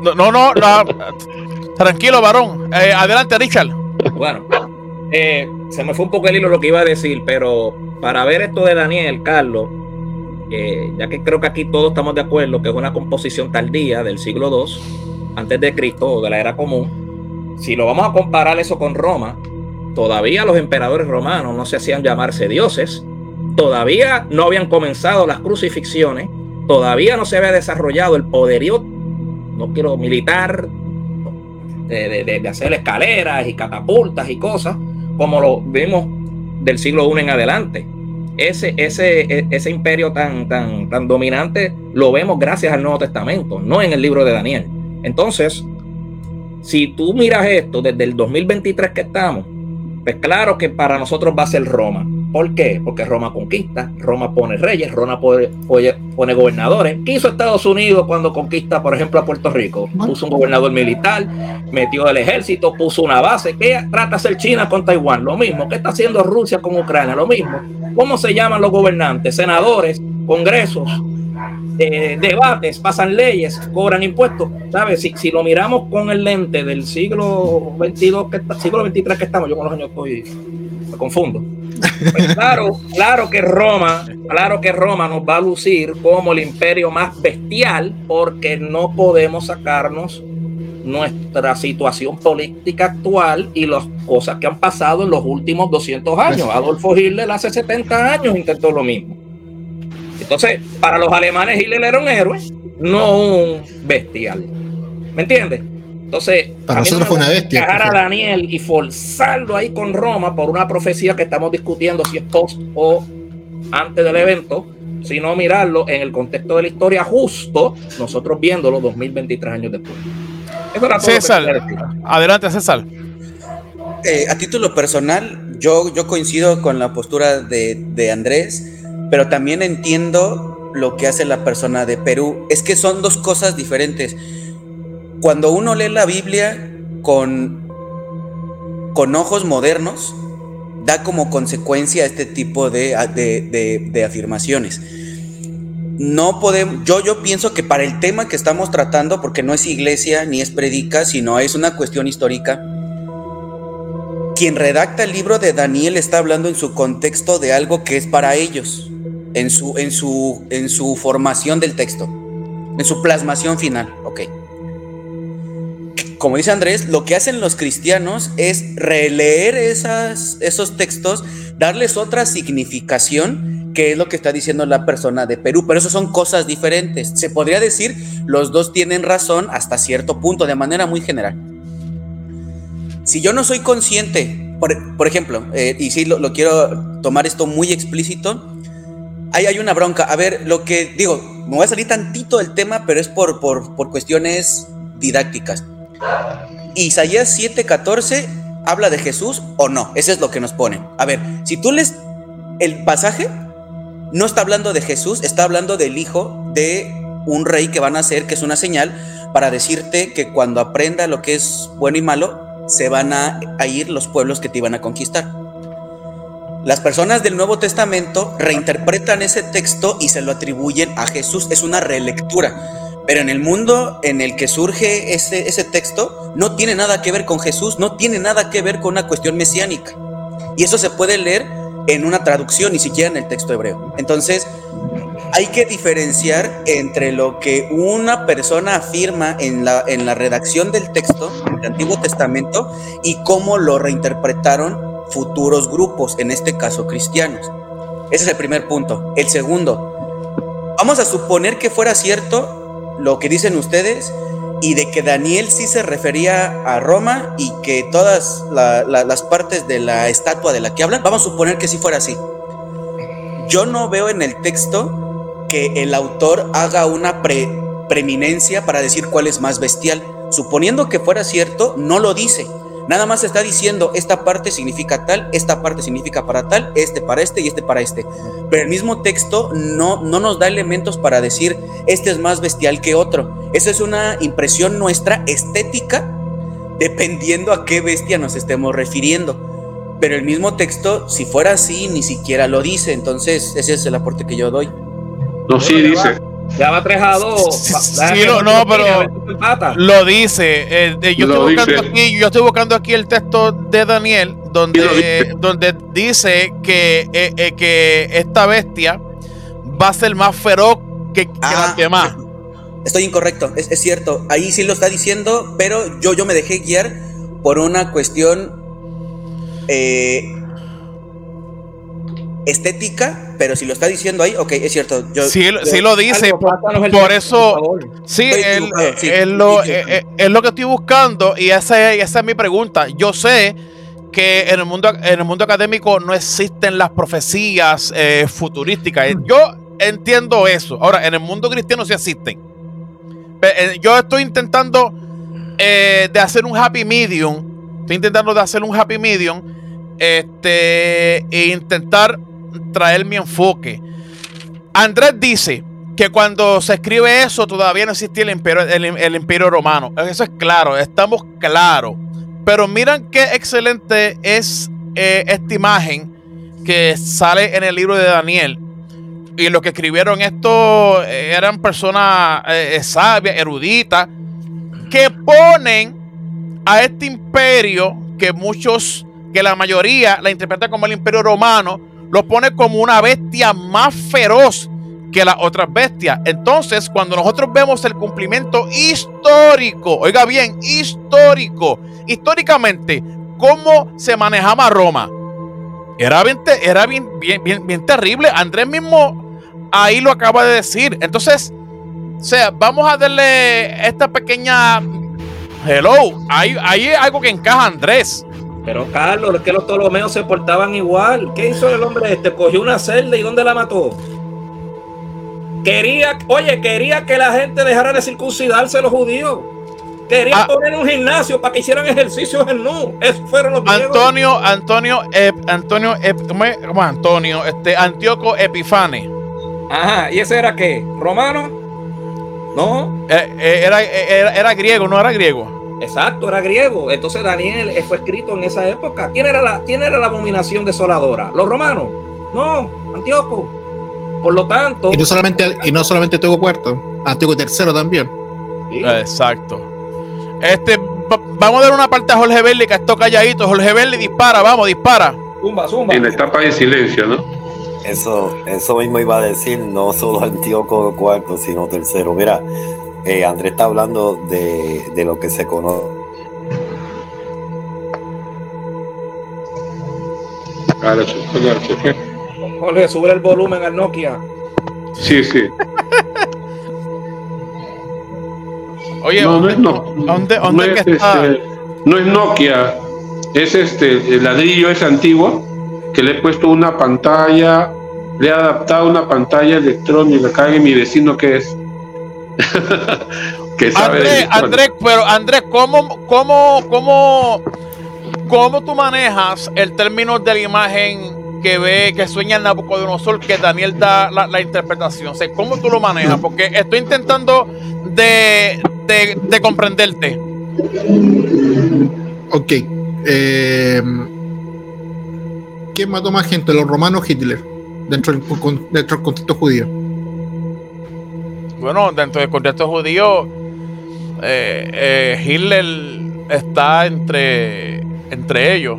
no, no, no, tranquilo, varón. Eh, adelante, Richard. Bueno, eh, se me fue un poco el hilo lo que iba a decir, pero para ver esto de Daniel, Carlos, ya que creo que aquí todos estamos de acuerdo que es una composición tardía del siglo II, antes de Cristo o de la era común, si lo vamos a comparar eso con Roma, Todavía los emperadores romanos no se hacían llamarse dioses, todavía no habían comenzado las crucifixiones, todavía no se había desarrollado el poderío, no quiero militar, de, hacer escaleras y catapultas y cosas, como lo vimos del siglo I en adelante. Ese, ese, e, ese imperio tan, tan, tan dominante lo vemos gracias al Nuevo Testamento, no en el libro de Daniel. Entonces, si tú miras esto desde el 2023 que estamos, pues claro que para nosotros va a ser Roma. ¿Por qué? Porque Roma conquista, Roma pone reyes, Roma pone, pone, gobernadores. ¿Qué hizo Estados Unidos cuando conquista, por ejemplo, a Puerto Rico? Puso un gobernador militar, metió el ejército, puso una base. ¿Qué trata de hacer China con Taiwán? Lo mismo. ¿Qué está haciendo Rusia con Ucrania? Lo mismo. ¿Cómo se llaman los gobernantes? Senadores, congresos, eh, debates, pasan leyes, cobran impuestos. ¿Sabes? Si, si lo miramos con el lente del siglo 22, que siglo 23 que estamos, yo con los años estoy, me confundo. Pues claro, claro que Roma, claro que Roma nos va a lucir como el imperio más bestial porque no podemos sacarnos nuestra situación política actual y las cosas que han pasado en los últimos 200 años. Adolfo Hitler hace 70 años intentó lo mismo. Entonces, para los alemanes Hitler era un héroe, no un bestial. ¿Me entiendes? Entonces, para nosotros fue una bestia. a Daniel y forzarlo ahí con Roma por una profecía que estamos discutiendo si es post o antes del evento, sino mirarlo en el contexto de la historia justo, nosotros viéndolo 2023 años después. César, adelante César. Eh, a título personal, yo, yo coincido con la postura de, de Andrés pero también entiendo lo que hace la persona de Perú. Es que son dos cosas diferentes. Cuando uno lee la Biblia con, con ojos modernos, da como consecuencia este tipo de, de afirmaciones no podemos, yo, yo pienso que para el tema que estamos tratando, porque no es iglesia ni es predica, sino es una cuestión histórica, quien redacta el libro de Daniel está hablando en su contexto de algo que es para ellos, en su, en su, en su formación del texto, en su plasmación final, ok. Como dice Andrés, lo que hacen los cristianos es releer esos textos, darles otra significación qué es lo que está diciendo la persona de Perú, pero eso son cosas diferentes. Se podría decir, los dos tienen razón hasta cierto punto, de manera muy general. Si yo no soy consciente, por, ejemplo, eh, y si lo, quiero tomar esto muy explícito, ahí hay una bronca. A ver, lo que digo, me voy a salir tantito del tema, pero es por, por, por cuestiones didácticas. Isaías 7:14 habla de Jesús o no, eso es lo que nos ponen. A ver, si tú lees el pasaje, no está hablando de Jesús, está hablando del hijo de un rey que van a hacer, que es una señal para decirte que cuando aprenda lo que es bueno y malo, se van a, ir los pueblos que te iban a conquistar. Las personas del Nuevo Testamento reinterpretan ese texto y se lo atribuyen a Jesús. Es una relectura. Pero en el mundo en el que surge ese, ese texto, no tiene nada que ver con Jesús, no tiene nada que ver con una cuestión mesiánica. Y eso se puede leer en una traducción, ni siquiera en el texto hebreo. Entonces, hay que diferenciar entre lo que una persona afirma en la, en la redacción del texto del Antiguo Testamento y cómo lo reinterpretaron futuros grupos, en este caso cristianos. Ese es el primer punto. El segundo, vamos a suponer que fuera cierto lo que dicen ustedes y de que Daniel sí se refería a Roma y que todas las partes de la estatua de la que hablan, vamos a suponer que sí fuera así. Yo no veo en el texto que el autor haga una preeminencia para decir cuál es más bestial. Suponiendo que fuera cierto, no lo dice. Nada más está diciendo, esta parte significa tal, esta parte significa para tal, este para este y este para este. Pero el mismo texto no, no nos da elementos para decir, este es más bestial que otro. Esa es una impresión nuestra estética, dependiendo a qué bestia nos estemos refiriendo. Pero el mismo texto, si fuera así, ni siquiera lo dice. Entonces, ese es el aporte que yo doy. No, sí dice. Ya va 3 a 2. Sí, no, pero lo dice. Eh, yo, estoy buscando Aquí, yo estoy buscando aquí el texto de Daniel, donde, dice. donde dice que, eh, eh, que esta bestia va a ser más feroz que, que ah, demás. Estoy incorrecto, es, es, cierto. Ahí sí lo está diciendo, pero yo, yo me dejé guiar por una cuestión estética, pero si lo está diciendo ahí, ok, es cierto. Yo, sí, lo dice, por, eso, sí, es, lo, eh, eh, es, lo que estoy buscando y esa, esa es mi pregunta. Yo sé que en el mundo, en el mundo académico no existen las profecías eh, futurísticas. Yo entiendo eso. Ahora, en el mundo cristiano sí existen. Yo estoy intentando de hacer un happy medium. Estoy intentando de hacer un happy medium. Este, e intentar traer mi enfoque. Andrés dice que cuando se escribe eso todavía no existía el imperio, el, imperio romano. Eso es claro, estamos claros. Pero miren qué excelente es eh, esta imagen que sale en el libro de Daniel. Y los que escribieron esto eh, eran personas eh, sabias, eruditas, que ponen a este imperio que muchos, que la mayoría la interpreta como el imperio romano, lo pone como una bestia más feroz que las otras bestias. Entonces, cuando nosotros vemos el cumplimiento histórico, oiga bien, histórico, históricamente, cómo se manejaba Roma, era bien, era bien, bien, bien, bien terrible. Andrés mismo ahí lo acaba de decir. Entonces, o sea, vamos a darle esta pequeña hello. Ahí hay algo que encaja, Andrés. Pero Carlos, es que los Ptolomeos se portaban igual. ¿Qué hizo el hombre este? Cogió una celda y ¿dónde la mató? Quería, oye, quería que la gente dejara de circuncidarse los judíos. Quería ah. poner un gimnasio para que hicieran ejercicios en nu. Esos fueron los Antonio, Antonio, Antonio, ¿cómo Antonio, este, Antíoco Epifane. Ajá, ¿y ese era qué? ¿Romano? No, Eh, eh, era, eh, era, era griego, no era griego. Exacto, era griego. Entonces Daniel eh, fue escrito en esa época. ¿Quién era la, quién era la abominación desoladora? ¿Los romanos? No, Antíoco. Por lo tanto, Y no solamente, y no solamente Antiguo Cuarto, Antiguo Tercero también. sí, Exacto. Este, va- vamos a dar una parte a Jorge Berli, que esto calladito. Jorge Berli dispara, vamos, dispara. zumba, zumba. En la etapa de silencio, ¿no? Eso, eso mismo iba a decir, no solo Antíoco cuarto, sino tercero. Mira, eh, Andrés está hablando de, de lo que se conoce. Ahora se- ahora se fue. Jorge, sube el volumen al Nokia. Sí, sí. Oye, No, no ¿dónde, es no. dónde- no dónde es, que está? este, no es Nokia, es este el ladrillo ese antiguo que le he puesto una pantalla, le he adaptado una pantalla electrónica. Cague mi vecino que es. *laughs* que sabe de Andrés, pero Andrés, ¿cómo, cómo, cómo, cómo tú manejas el término de la imagen que ve, que sueña el Nabucodonosor, que Daniel da la, la interpretación? O sea, ¿cómo tú lo manejas? Porque estoy intentando de, de, de comprenderte. Ok. Eh, ¿Quién mató más gente, los romanos o Hitler? Dentro del, con- dentro del contexto judío. Bueno, dentro del contexto judío, eh, eh, Hitler está entre, entre ellos.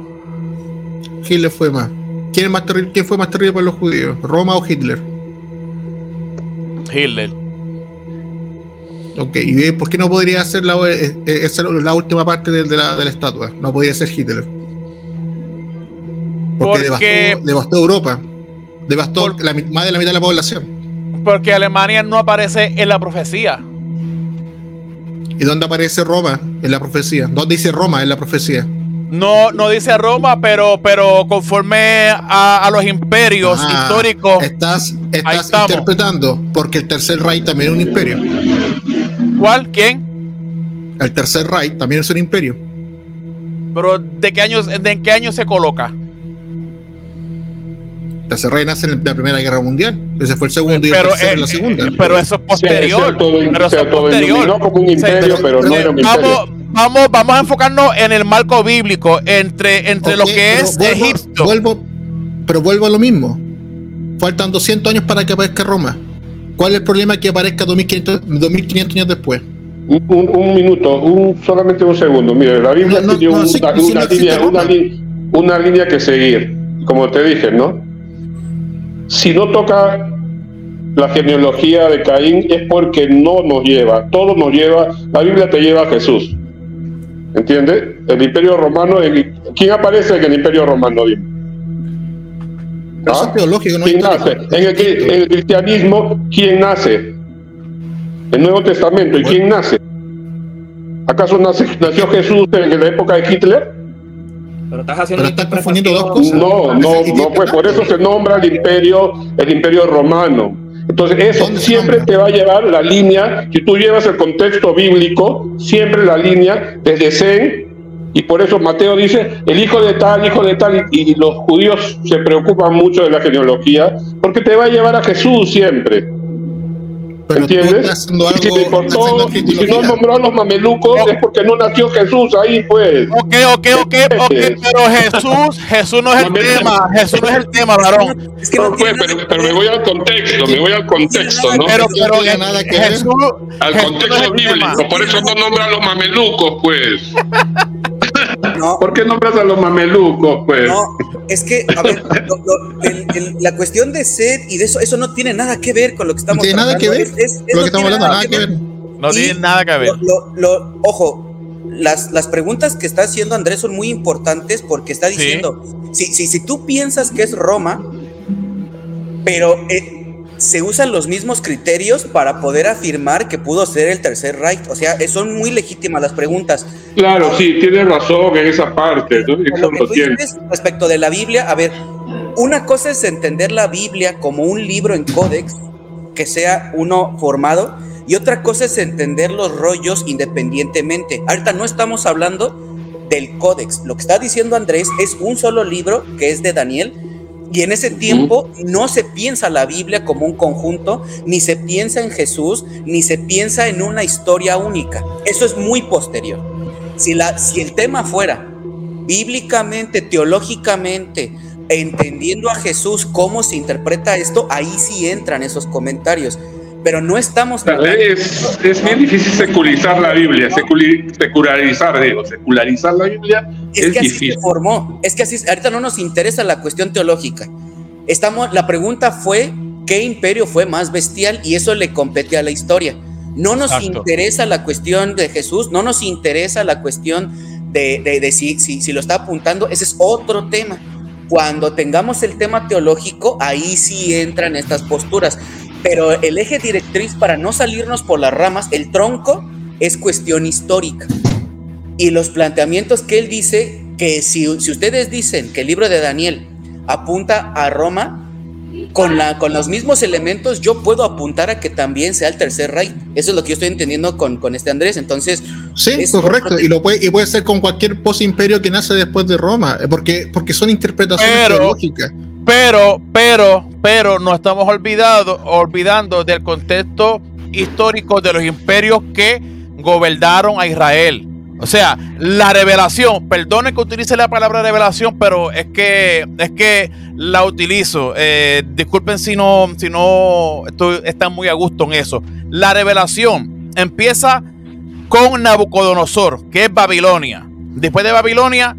Hitler fue más. ¿Quién, es más terrible, ¿Quién fue más terrible para los judíos? ¿Roma o Hitler? Hitler. Ok, ¿y por qué no podría ser la, eh, esa la última parte de, de la, de la estatua? No podría ser Hitler. Porque, Porque- devastó, devastó Europa. Devastó Por- la más de la mitad de la población. Porque Alemania no aparece en la profecía. ¿Y dónde aparece Roma en la profecía? ¿Dónde dice Roma en la profecía? No, no dice Roma, pero, pero conforme a, a los imperios Ah, históricos, Estás, estás interpretando porque el tercer Reich también es un imperio. ¿cuál? ¿Quién? El tercer Reich también es un imperio. Pero ¿de qué año, de en qué año se coloca? El tercer Reich nace en la Primera Guerra Mundial. Ese fue el segundo y el Pero, tercero eh, en la segunda. pero eso es posterior. Se, se auto- pero se eso es posterior. autodenominó como un O sea, imperio, pero- pero no pero- era un imperio. Vamos, vamos, a enfocarnos en el marco bíblico, entre, entre lo que es vuelvo- Egipto. Vuelvo, pero vuelvo a lo mismo. Faltan 200 años para que aparezca Roma. ¿Cuál es el problema que aparezca 2500, 2500 años después? Un, un- un minuto, un, solamente un segundo. Mire, la Biblia No, no, tiene no, una, sí, una sí, no existe línea, una, Roma. li- una línea que seguir. Como te dije, ¿no? Si no toca la genealogía de Caín es porque no nos lleva, todo nos lleva, la Biblia te lleva a Jesús. ¿Entiendes? El imperio romano, ¿quién aparece en el imperio romano? Dime. ¿Ah? es teológico, no ¿Quién nace? En el, en el cristianismo, ¿quién nace? El Nuevo Testamento, ¿y quién nace? ¿Acaso nace- nació Jesús en la época de Hitler? Pero estás haciendo Pero estás confundiendo dos cosas. No, no, no, pues por eso se nombra el imperio, el imperio romano. Entonces eso ¿Dónde se siempre te va a llevar la línea, si tú llevas el contexto bíblico, siempre la línea desde Zen, y por eso Mateo dice, el hijo de tal, hijo de tal, y, y los judíos se preocupan mucho de la genealogía, porque te va a llevar a Jesús siempre. Pero ¿Entiendes? Y si te cortó, y si no nombró a los mamelucos, No. es porque no nació Jesús ahí, pues. Ok, ok, ok, ok, pero Jesús, Jesús no es el No tema, Jesús no es el tema, varón. Es que No, no pues, pero, pero me voy al contexto, me voy al contexto, ¿no? Pero, no pero tiene nada que ver. Jesús, Al Jesús no es contexto bíblico, por eso no nombra a los mamelucos, pues. *laughs* No, ¿Por qué nombras a los mamelucos, pues? no, es que, a ver, lo- lo- el- el- la cuestión de sed y de eso, eso no tiene nada que ver con lo que No estamos tiene nada que ver. tratando. Es- es- Lo no que estamos tiene hablando, nada que ver. No Y tiene nada que ver. Lo, lo- lo- ojo, las, las preguntas que está haciendo Andrés son muy importantes porque está Sí. diciendo, si, si, si tú piensas que es Roma, pero eh, se usan los mismos criterios para poder afirmar que pudo ser el tercer Reich, o sea, son muy legítimas las preguntas. Claro, sí, tienes razón en esa parte. Eso lo que lo tú tienes. dices respecto de la Biblia, a ver, una cosa es entender la Biblia como un libro en códex, que sea uno formado, y otra cosa es entender los rollos independientemente. Ahorita no estamos hablando del códex. Lo que está diciendo Andrés es un solo libro, que es de Daniel, Y en ese tiempo no se piensa la Biblia como un conjunto, ni se piensa en Jesús, ni se piensa en una historia única. Eso es muy posterior. Si, la, si el tema fuera bíblicamente, teológicamente, entendiendo a Jesús, cómo se interpreta esto, ahí sí entran esos comentarios. Pero no estamos... Es, es bien difícil secularizar la Biblia, secularizar, digo, secularizar la Biblia. Es, que así se formó, es que así, ahorita no nos interesa la cuestión teológica. Estamos, la pregunta fue, ¿qué imperio fue más bestial? Y eso le compete a la historia. No nos interesa la cuestión de Jesús, no nos interesa la cuestión de, de, de si, si, si lo está apuntando, ese es otro tema. Cuando tengamos el tema teológico, ahí sí entran estas posturas. Pero el eje directriz para no salirnos por las ramas, el tronco, es cuestión histórica. Y los planteamientos que él dice, que si, si ustedes dicen que el libro de Daniel apunta a Roma, con, la, con los mismos elementos yo puedo apuntar a que también sea el tercer rey. Eso es lo que yo estoy entendiendo con, con este Andrés. Entonces... Sí, correcto. Y, lo puede, y puede ser con cualquier post-imperio que nace después de Roma, porque, porque son interpretaciones Pero- teológicas. Pero, pero, pero no estamos olvidado, olvidando del contexto histórico de los imperios que gobernaron a Israel. O sea, la revelación, perdone que utilice la palabra revelación, pero es que es que la utilizo. Eh, disculpen si no, si no estoy, están muy a gusto en eso. La revelación empieza con Nabucodonosor, que es Babilonia. Después de Babilonia,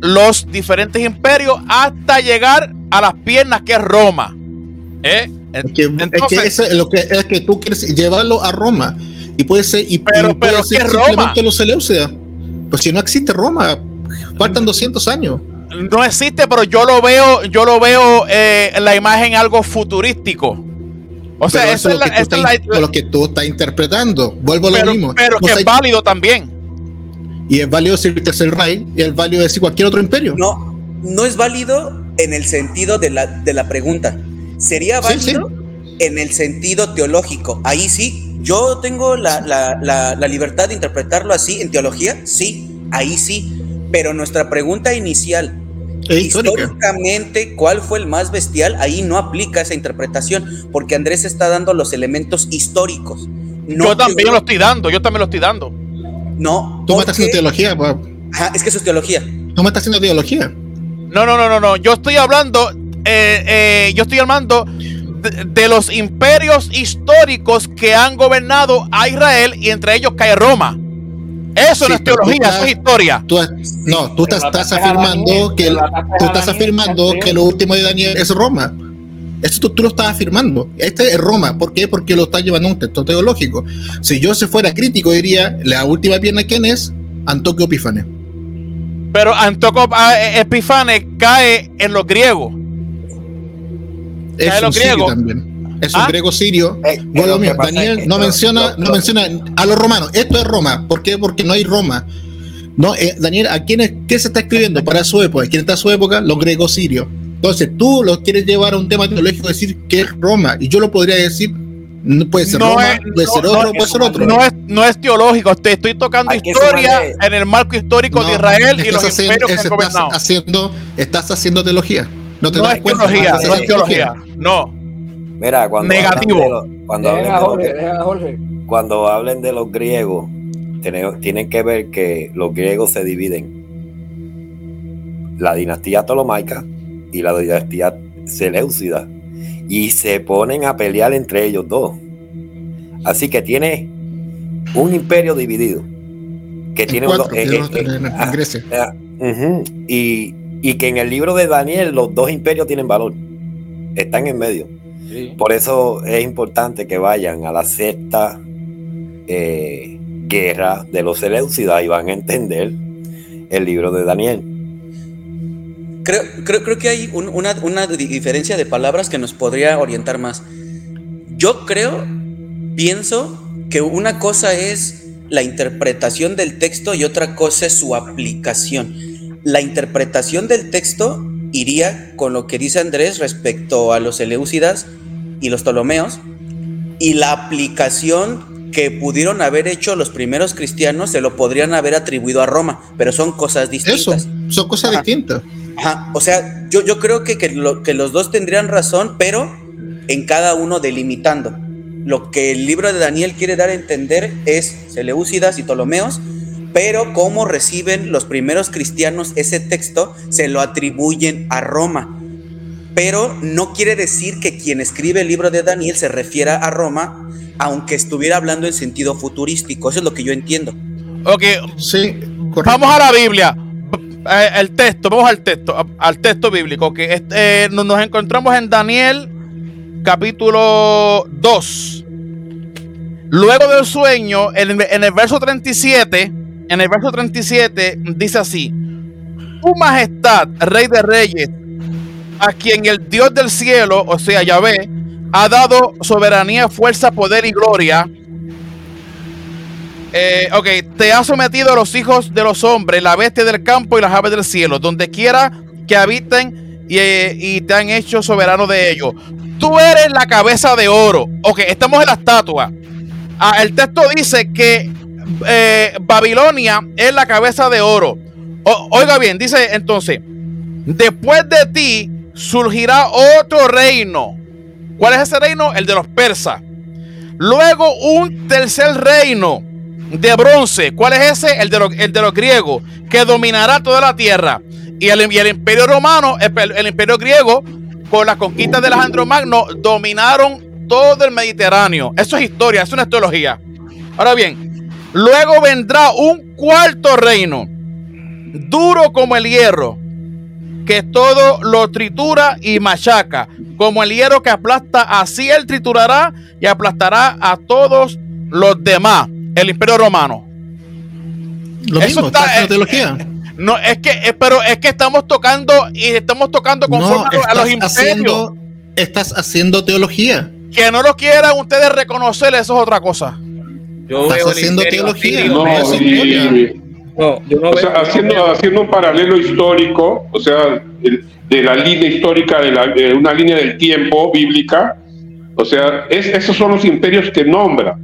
los diferentes imperios hasta llegar a las piernas que es Roma. ¿Eh? Es que, es que Entonces- eso es lo que es que tú quieres llevarlo a Roma. Y puede ser, y, Pero- y puede pero ser ¿qué es Roma? simplemente los. Pues si no existe Roma, faltan 200 años. No existe, pero yo lo veo, yo lo veo eh, la imagen algo futurístico. O sea, eso es la, lo que es estás- la- lo que tú estás interpretando. Vuelvo a lo pero, mismo. pero No que es válido también. y es válido decir tercer rey y es válido decir cualquier otro imperio. No, no es válido en el sentido de la, de la pregunta. Sería Sí, sí. válido en el sentido teológico. Ahí sí, yo tengo la, la- la- la libertad de interpretarlo así en teología, sí, ahí sí. Pero nuestra pregunta inicial, históricamente, ¿cuál fue el más bestial? Ahí no aplica esa interpretación, porque Andrés está dando los elementos históricos. No yo también lo estoy dando, yo también lo estoy dando. No, Tú me estás haciendo teología. Ajá, es que eso es teología. No me estás haciendo teología. No, no, no, no, no. Yo estoy hablando, eh, eh, yo estoy hablando de, de los imperios históricos que han gobernado a Israel y entre ellos cae Roma. Eso Sí, no es teología, estás- eso es historia. Tú, no, tú estás, afirmando Daniel, que el- tú estás Daniel, afirmando que lo último de Daniel es Roma. Esto tú, tú lo estás afirmando. Este es Roma. ¿Por qué? Porque lo estás llevando a un texto teológico. Si yo se fuera crítico, diría, la última pierna, ¿quién es? Antoquio Epífanes. Pero Antoco ah, eh, Epífanes cae en los griegos. Es ¿Sabe un lo sirio griego? también. Es un ¿Ah? griego sirio. Eh, Bueno, mira, pasa es Daniel que no lo- menciona, lo- no lo- menciona a los romanos. Esto es Roma. ¿Por qué? Porque no hay Roma. No, eh, Daniel, ¿a quién es, qué se está escribiendo para su época? ¿Quién está a su época? Los griegos sirios. Entonces tú lo quieres llevar a un tema teológico, decir que es Roma. Y yo lo podría decir, no puede ser No Roma, es- puede no- ser no otro, es- puede ser otro. No es, no es teológico, te estoy tocando Hay historia sumarle- en el marco histórico de Israel y estás los haciendo- imperios que han estás gobernado. haciendo, estás haciendo teología. No te No das es cuenta. teología, Estás no es teología. No. Mira, cuando Negativo. de hablen de Jorge, que- Jorge. cuando hablen de los griegos, tienen, tienen que ver que los griegos se dividen. La dinastía Ptolomaica y la dinastía Seleucida. Y se ponen a pelear entre ellos dos. Así que tiene un imperio dividido. Que En tiene cuatro, uno- eh, que eh, ah, ah, y, y que en el libro de Daniel los dos imperios tienen valor. Están en medio. Por eso es importante que vayan a la sexta eh, guerra de los Seleucidas y van a entender el libro de Daniel. Creo, creo, creo que hay un- una, una di- diferencia de palabras que nos podría orientar más. Yo creo, pienso que una cosa es la interpretación del texto y otra cosa es su aplicación. La interpretación del texto iría con lo que dice Andrés respecto a los Seleucidas y los Ptolomeos y la aplicación que pudieron haber hecho los primeros cristianos se lo podrían haber atribuido a Roma, pero son cosas Eso, distintas. son cosas Ajá. distintas. Ajá, o sea, yo, yo creo que, que, lo- que los dos tendrían razón, pero en cada uno delimitando. Lo que el libro de Daniel quiere dar a entender es Seleucidas y Ptolomeos, pero cómo reciben los primeros cristianos ese texto, se lo atribuyen a Roma. Pero no quiere decir que quien escribe el libro de Daniel se refiera a Roma, aunque estuviera hablando en sentido futurístico. Eso es lo que yo entiendo. Ok, Sí, correcto. vamos a la Biblia. Eh, el texto, vamos al texto, al texto bíblico. Que este, eh, nos encontramos en Daniel capítulo 2. Luego del sueño, en, en el verso 37, en el verso 37 dice así: Tu majestad, rey de reyes, a quien el Dios del cielo, o sea, Yahvé, ha dado soberanía, fuerza, poder y gloria. Eh, ok, te ha sometido a los hijos de los hombres, la bestia del campo y las aves del cielo, donde quiera que habiten y, eh, te han hecho soberano de ellos. Tú eres la cabeza de oro. Ok, estamos en la estatua. Ah, el texto dice que eh, Babilonia es la cabeza de oro. Oiga bien, dice entonces, después de ti surgirá otro reino. ¿Cuál es ese reino? El de los persas. Luego un tercer reino de bronce. ¿Cuál es ese? El de, los, el de los griegos, que dominará toda la tierra. Y el, el imperio romano, el, el imperio griego, con las conquistas de Alejandro Magno, dominaron todo el Mediterráneo. Eso es historia, eso no es teología. Ahora bien, luego vendrá un cuarto reino, duro como el hierro, que todo lo tritura y machaca, como el hierro que aplasta, así él triturará y aplastará a todos los demás. El imperio romano. Lo Eso mismo, está, está en la eh, teología. *laughs* No, es que, eh, pero es que estamos tocando y estamos tocando conforme No, a los imperios. haciendo, estás haciendo teología. Que no lo quieran ustedes reconocer, eso es otra cosa. Yo Estás veo haciendo teología, no, es y- no, yo no o veo- sea, haciendo, haciendo un paralelo histórico, o sea, el- de la línea histórica, de, la- de una línea del tiempo bíblica, o sea, es- esos son los imperios que nombra,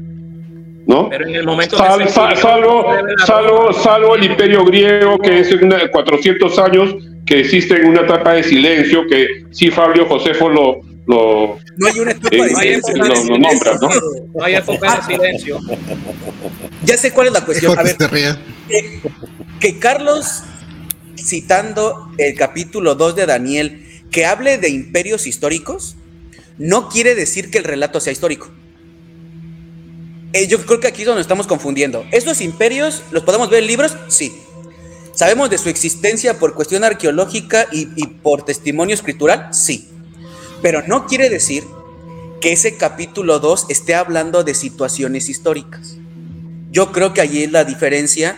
¿no? Pero en el momento Sal- que se sal- escribió, salvo, salvo, salvo el imperio griego, que es una- 400 años, que existe en una etapa de silencio, que sí Fabio Josefo lo, lo, No hay una etapa Eh, de no silencio. nombra, ¿no? No hay época de silencio. *laughs* Ya sé cuál es la cuestión. A ver, que, que Carlos, citando el capítulo 2 de Daniel, que hable de imperios históricos, no quiere decir que el relato sea histórico. Eh, yo creo que aquí es donde estamos confundiendo. ¿Estos imperios los podemos ver en libros? Sí. ¿Sabemos de su existencia por cuestión arqueológica y, por testimonio escritural? Sí. Pero no quiere decir que ese capítulo 2 esté hablando de situaciones históricas. Yo creo que allí es la diferencia,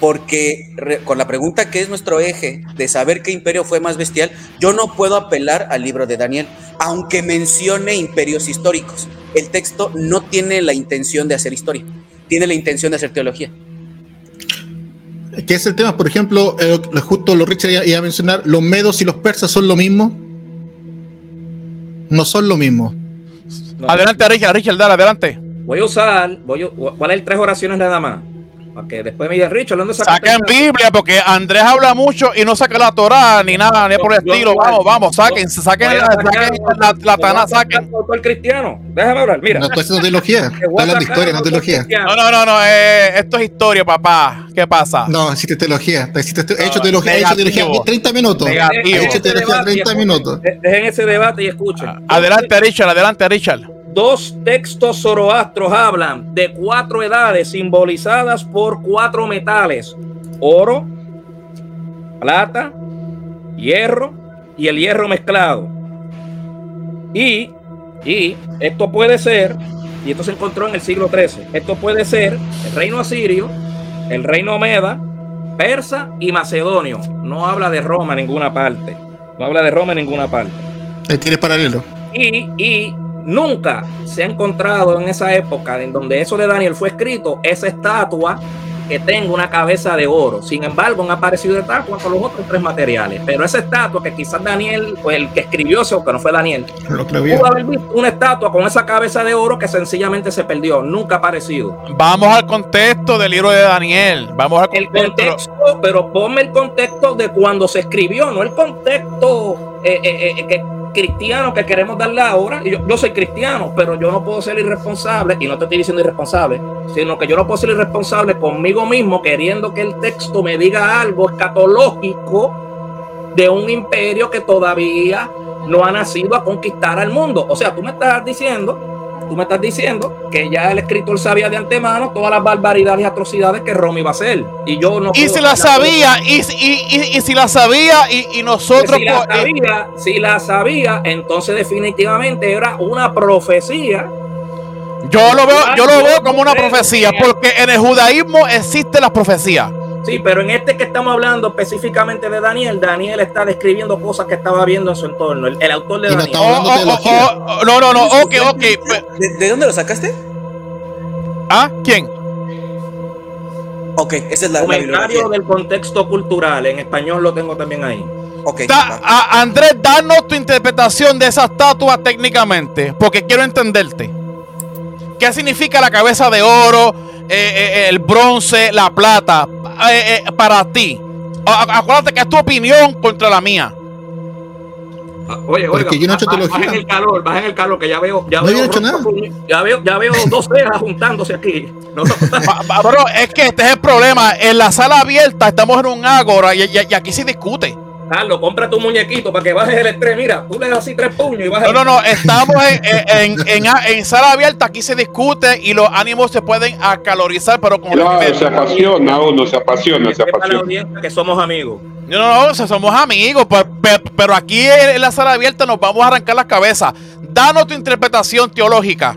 porque re- con la pregunta que es nuestro eje de saber qué imperio fue más bestial, yo no puedo apelar al libro de Daniel, aunque mencione imperios históricos. El texto no tiene la intención de hacer historia, tiene la intención de hacer teología. ¿Qué es el tema? Por ejemplo, eh, justo lo Richard iba- iba a mencionar, los medos y los persas son lo mismo. No son lo mismo. No. Adelante, Richard, Richard, dale, adelante. Voy a usar, voy a, voy a leer tres oraciones nada más. Para que después me digan, Richard, hablando de Saquen Biblia, porque Andrés habla mucho y no saca la Torah ni nada, ni por el estilo. yo- Vamos, vamos, saquen, yo- saquen, la, la, la Taná, saquen. el cristiano. Déjame hablar, mira. No estoy haciendo teología. A hablando historia, no teología. No, no, no, no, eh, esto es historia, papá. ¿Qué pasa? No, hiciste teología. He hecho teología, he hecho teología 30 minutos. Negativo. He hecho teología 30 minutos. De- Dejen ese debate y escuchen. Adelante, Richard, adelante, Richard. Dos textos zoroastros hablan de cuatro edades simbolizadas por cuatro metales: oro, plata, hierro y el hierro mezclado. Y, y esto puede ser, y esto se encontró en el siglo XIII, esto puede ser el reino asirio, el reino meda, persa y macedonio. No habla de Roma en ninguna parte. No habla de Roma en ninguna parte. Ahí tienes paralelo. Y, y nunca se ha encontrado en esa época en donde eso de Daniel fue escrito, esa estatua que tenga una cabeza de oro. Sin embargo, han aparecido estatuas con los otros tres materiales. Pero esa estatua que quizás Daniel, pues el que escribió eso, que no fue Daniel, Lo que pudo haber visto una estatua con esa cabeza de oro que sencillamente se perdió, nunca ha aparecido. Vamos al contexto del libro de Daniel. Vamos al El contexto. contexto, pero ponme el contexto de cuando se escribió, no el contexto eh, eh, eh, que cristiano que queremos darle ahora. Y Yo, yo soy cristiano, pero yo no puedo ser irresponsable, y no te estoy diciendo irresponsable, sino que yo no puedo ser irresponsable conmigo mismo queriendo que el texto me diga algo escatológico de un imperio que todavía no ha nacido a conquistar al mundo. O sea, tú me estás diciendo tú me estás diciendo que ya el escritor sabía de antemano todas las barbaridades y atrocidades que Roma iba a hacer. Y yo no. Y si la sabía, y, si- y, y- y si la sabía, y, y nosotros. si la eh, sabía, si la sabía, entonces definitivamente era una profecía. yo lo veo, yo lo veo como una profecía, porque en el judaísmo existen las profecías. Sí, pero en este que estamos hablando específicamente de Daniel, Daniel está describiendo cosas que estaba viendo en su entorno. El, el autor de Y no Daniel. Oh, de oh, oh, oh, no, no, no, ok, ok. ¿De, de dónde lo sacaste? ¿Ah? ¿Quién? Ok, esa es la, Comentario del contexto cultural. En español lo tengo también ahí. Ok, Da- va. a- Andrés, danos tu interpretación de esa estatua técnicamente, porque quiero entenderte. ¿Qué significa la cabeza de oro, eh, eh, el bronce, la plata eh, eh, para ti? Acuérdate que es tu opinión contra la mía. Ah, Oye, oiga, yo no he hecho baja- el calor, bajen el calor, que ya veo, ya No, veo, hecho nada. ya veo, ya veo dos cejas juntándose aquí. No, *laughs* Bro, es que este es el problema. En la sala abierta estamos en un ágora y, y- y aquí se discute. Carlos, compra tu muñequito para que bajes el estrés. Mira, tú le das así tres puños y bajas. No, no, no, estamos en, en, en- en- en sala abierta, aquí se discute y los ánimos se pueden acalorizar, pero con Claro, respeto. se apasiona uno, se apasiona, se apasiona. que somos amigos. No, no, no, o sea, somos amigos, pe- pero, aquí en la sala abierta nos vamos a arrancar las cabezas. Danos tu interpretación teológica.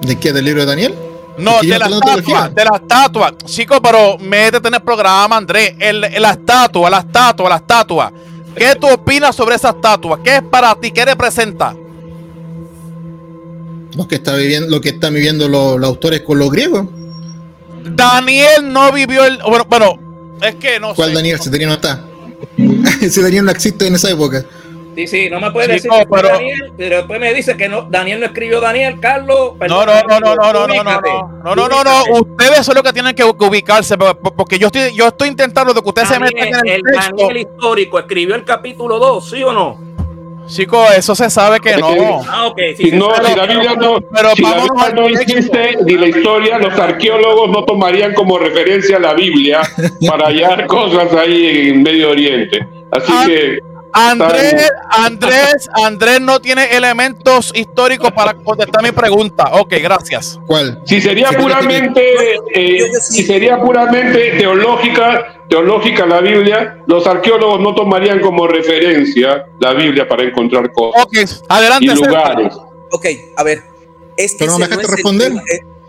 ¿De qué? ¿Del libro de Daniel? No, de la estatua, de la estatua. Chicos, pero métete en el programa, Andrés. El- el- la estatua, la estatua, la estatua. ¿Qué tú opinas sobre esa estatua? ¿Qué es para ti? ¿Qué representa? Lo que, está viviendo, lo que están viviendo los, los autores con los griegos. Daniel no vivió el. Bueno, bueno es que no ¿Cuál sé. Daniel? Si Daniel no está. *laughs* si Daniel no existe en esa época. Sí, sí, no me puedes Chico, decir pero- Daniel, pero después me dice que no, Daniel no escribió Daniel, Carlos. No, no, no, no, no, no, no, no, no, no, no, no, no, ustedes son los que tienen que ubicarse, por- por- porque yo estoy, yo estoy intentando de que ustedes se metan en el el texto. Daniel histórico escribió el capítulo 2, ¿sí o no? Chicos, eso se sabe que no. Ah, ok, sí. No, si la Biblia no, pero si la Biblia no existe ni la historia, los arqueólogos no tomarían como referencia la Biblia para hallar cosas ahí en Medio Oriente. Así Ah, que Andrés, Andrés, Andrés no tiene elementos históricos para contestar mi pregunta. Ok, gracias. ¿Cuál? si sería puramente, eh, si sería puramente teológica, teológica la Biblia, los arqueólogos no tomarían como referencia la Biblia para encontrar cosas Ok, adelante. y lugares. Ok, a ver. Es que Pero no me dejaste responder. tema.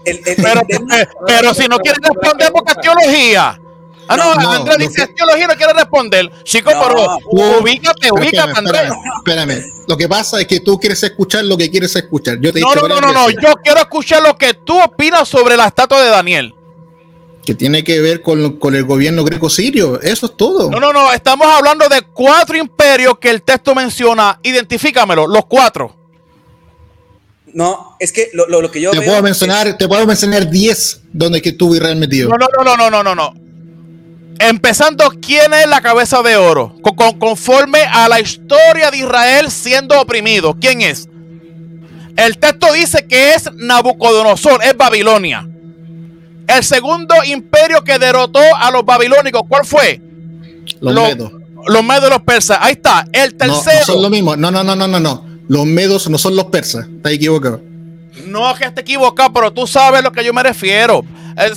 El- el- el- Pero, el tema- eh, pero si no quiere responder porque es teología. Ah, no, No, no, Andrés dice que- es teología y no quiere responder. Chico, No. pero No. ubícate, ubícate, Andrés. espérame. Lo que pasa es que tú quieres escuchar lo que quieres escuchar. Yo te he No, no, no, no, no. Yo quiero escuchar lo que tú opinas sobre la estatua de Daniel. Que tiene que ver con, con el gobierno greco-sirio. Eso es todo. No, no, no. Estamos hablando de cuatro imperios que el texto menciona. Identifícamelo, los cuatro. no, es que lo, lo- lo que yo te veo puedo es- mencionar, te puedo mencionar 10 donde que estuvo Israel metido. No, no, no, no, no, no, no, no. Empezando, ¿quién es la cabeza de oro? Con- con- conforme a la historia de Israel siendo oprimido. ¿Quién es? El texto dice que es Nabucodonosor, es Babilonia. El segundo imperio que derrotó a los babilónicos, ¿cuál fue? Los lo- medos. Los medos y los persas. Ahí está. El No, no tercero. son lo mismo. No, no, no, no, no, no. Los medos no son los persas. Estás equivocado. No que esté equivocado, pero tú sabes a lo que yo me refiero.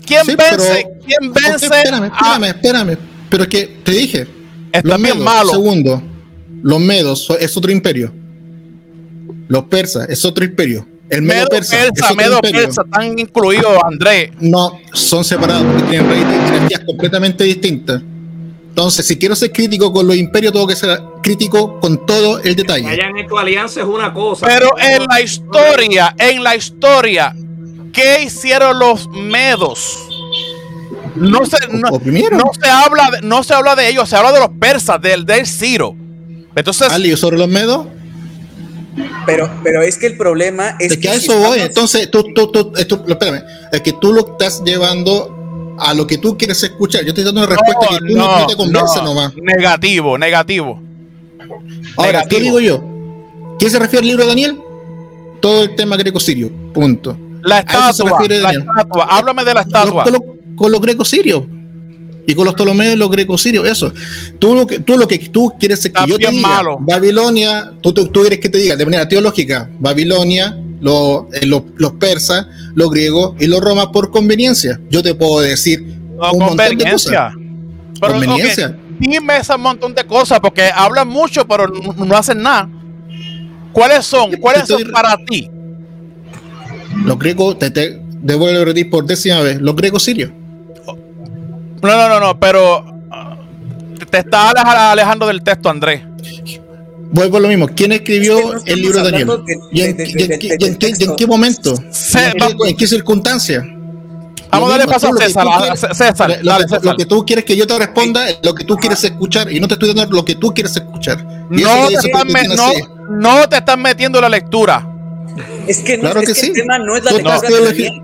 ¿Quién Sí, vence? pero- ¿Quién vence? espérame, a- espérame, espérame. Pero es que te dije. Está los bien medos, malo. Segundo, los medos es otro imperio. Los persas es otro imperio. El medo, Medo persa, persa, medo imperio. persa, están incluidos, Andrés. No, son separados, porque tienen raíces dinastías completamente distintas. Entonces, si quiero ser crítico con los imperios, tengo que ser crítico con todo el Que detalle. hayan hecho alianza es una cosa. Pero en la historia, en la historia, ¿qué hicieron los medos? No se, no, no se habla de, no se habla de ellos, se habla de los persas, del, del Ciro. Entonces, Ali, sobre los medos. Pero, pero es que el problema es Es que a si eso voy. Entonces, tú, tú, tú, esto- espérame, es que tú lo estás llevando a lo que tú quieres escuchar. Yo estoy dando una respuesta que tú no, no te convence no. nomás. Negativo, negativo. Ahora, ¿qué digo yo? ¿Quién se refiere al libro de Daniel? Todo el tema greco-sirio. Punto. La estatua, la. Háblame de la estatua. Con, lo- con los greco-sirios. Y con los Ptolomeos y los greco-sirios, eso. Tú lo que tú, lo que tú quieres es que Está yo te diga, malo. Babilonia, tú, tú, tú quieres que te diga de manera teológica, Babilonia, lo- eh, lo- los persas, los griegos y los romanos por conveniencia. Yo te puedo decir No, un montón de cosas. Pero, Conveniencia. ok, dime ese montón de cosas porque hablan mucho, pero no, no hacen nada. ¿Cuáles son? ¿Cuáles Estoy- son para ti? Los griegos, te, te debo repetir por décima vez, los griegos sirios. No, no, no, no, pero ah, te estás aleja- alejando del texto, Andrés. Vuelvo a lo mismo. ¿Quién escribió Es que no el libro de Daniel? ¿Y en, de- de- qué- de- y en qué- y en texto. qué momento? Se- ¿En qué, en qué circunstancia? Vamos a darle paso a César. lo que tú a- quieres- César, lo, dale, que, César. lo que tú quieres que yo te responda es lo que tú quieres escuchar y no te estoy dando lo que tú quieres escuchar. Y No te, dice estás porque me- tiene no, así. no te estás metiendo en la lectura. Es que, no, Claro es que que sí. el tema no es la lectura teologi- Daniel.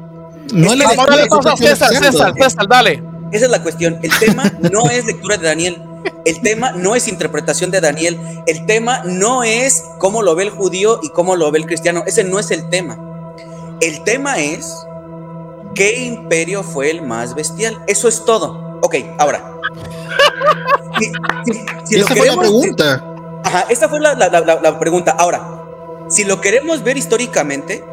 No es la lectura, César. César, César, dale. Esa es la cuestión. El tema no es lectura de Daniel. El tema no es interpretación de Daniel. El tema no es cómo lo ve el judío y cómo lo ve el cristiano. Ese no es el tema. El tema es qué imperio fue el más bestial. Eso es todo. Ok, ahora. *laughs* Si, esa fue la pregunta. Ajá, esa fue la- la- la pregunta. Ahora, si lo queremos ver históricamente,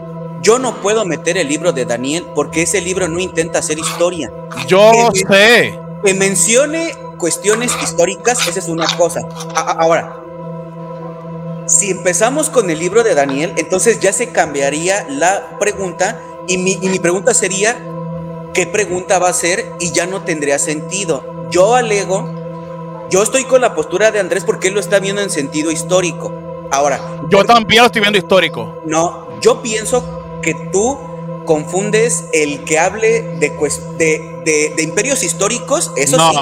yo no puedo meter el libro de Daniel porque ese libro no intenta hacer historia. Yo Que- sé. Que mencione cuestiones históricas, esa es una cosa. A- ahora, si empezamos con el libro de Daniel, entonces ya se cambiaría la pregunta y mi, y mi pregunta sería, ¿qué pregunta va a ser? Y ya no tendría sentido. Yo alego, yo estoy con la postura de Andrés porque él lo está viendo en sentido histórico. Ahora, Yo también lo estoy viendo histórico. no, yo pienso que tú confundes el que hable de, de, de- de imperios históricos, eso No. sí.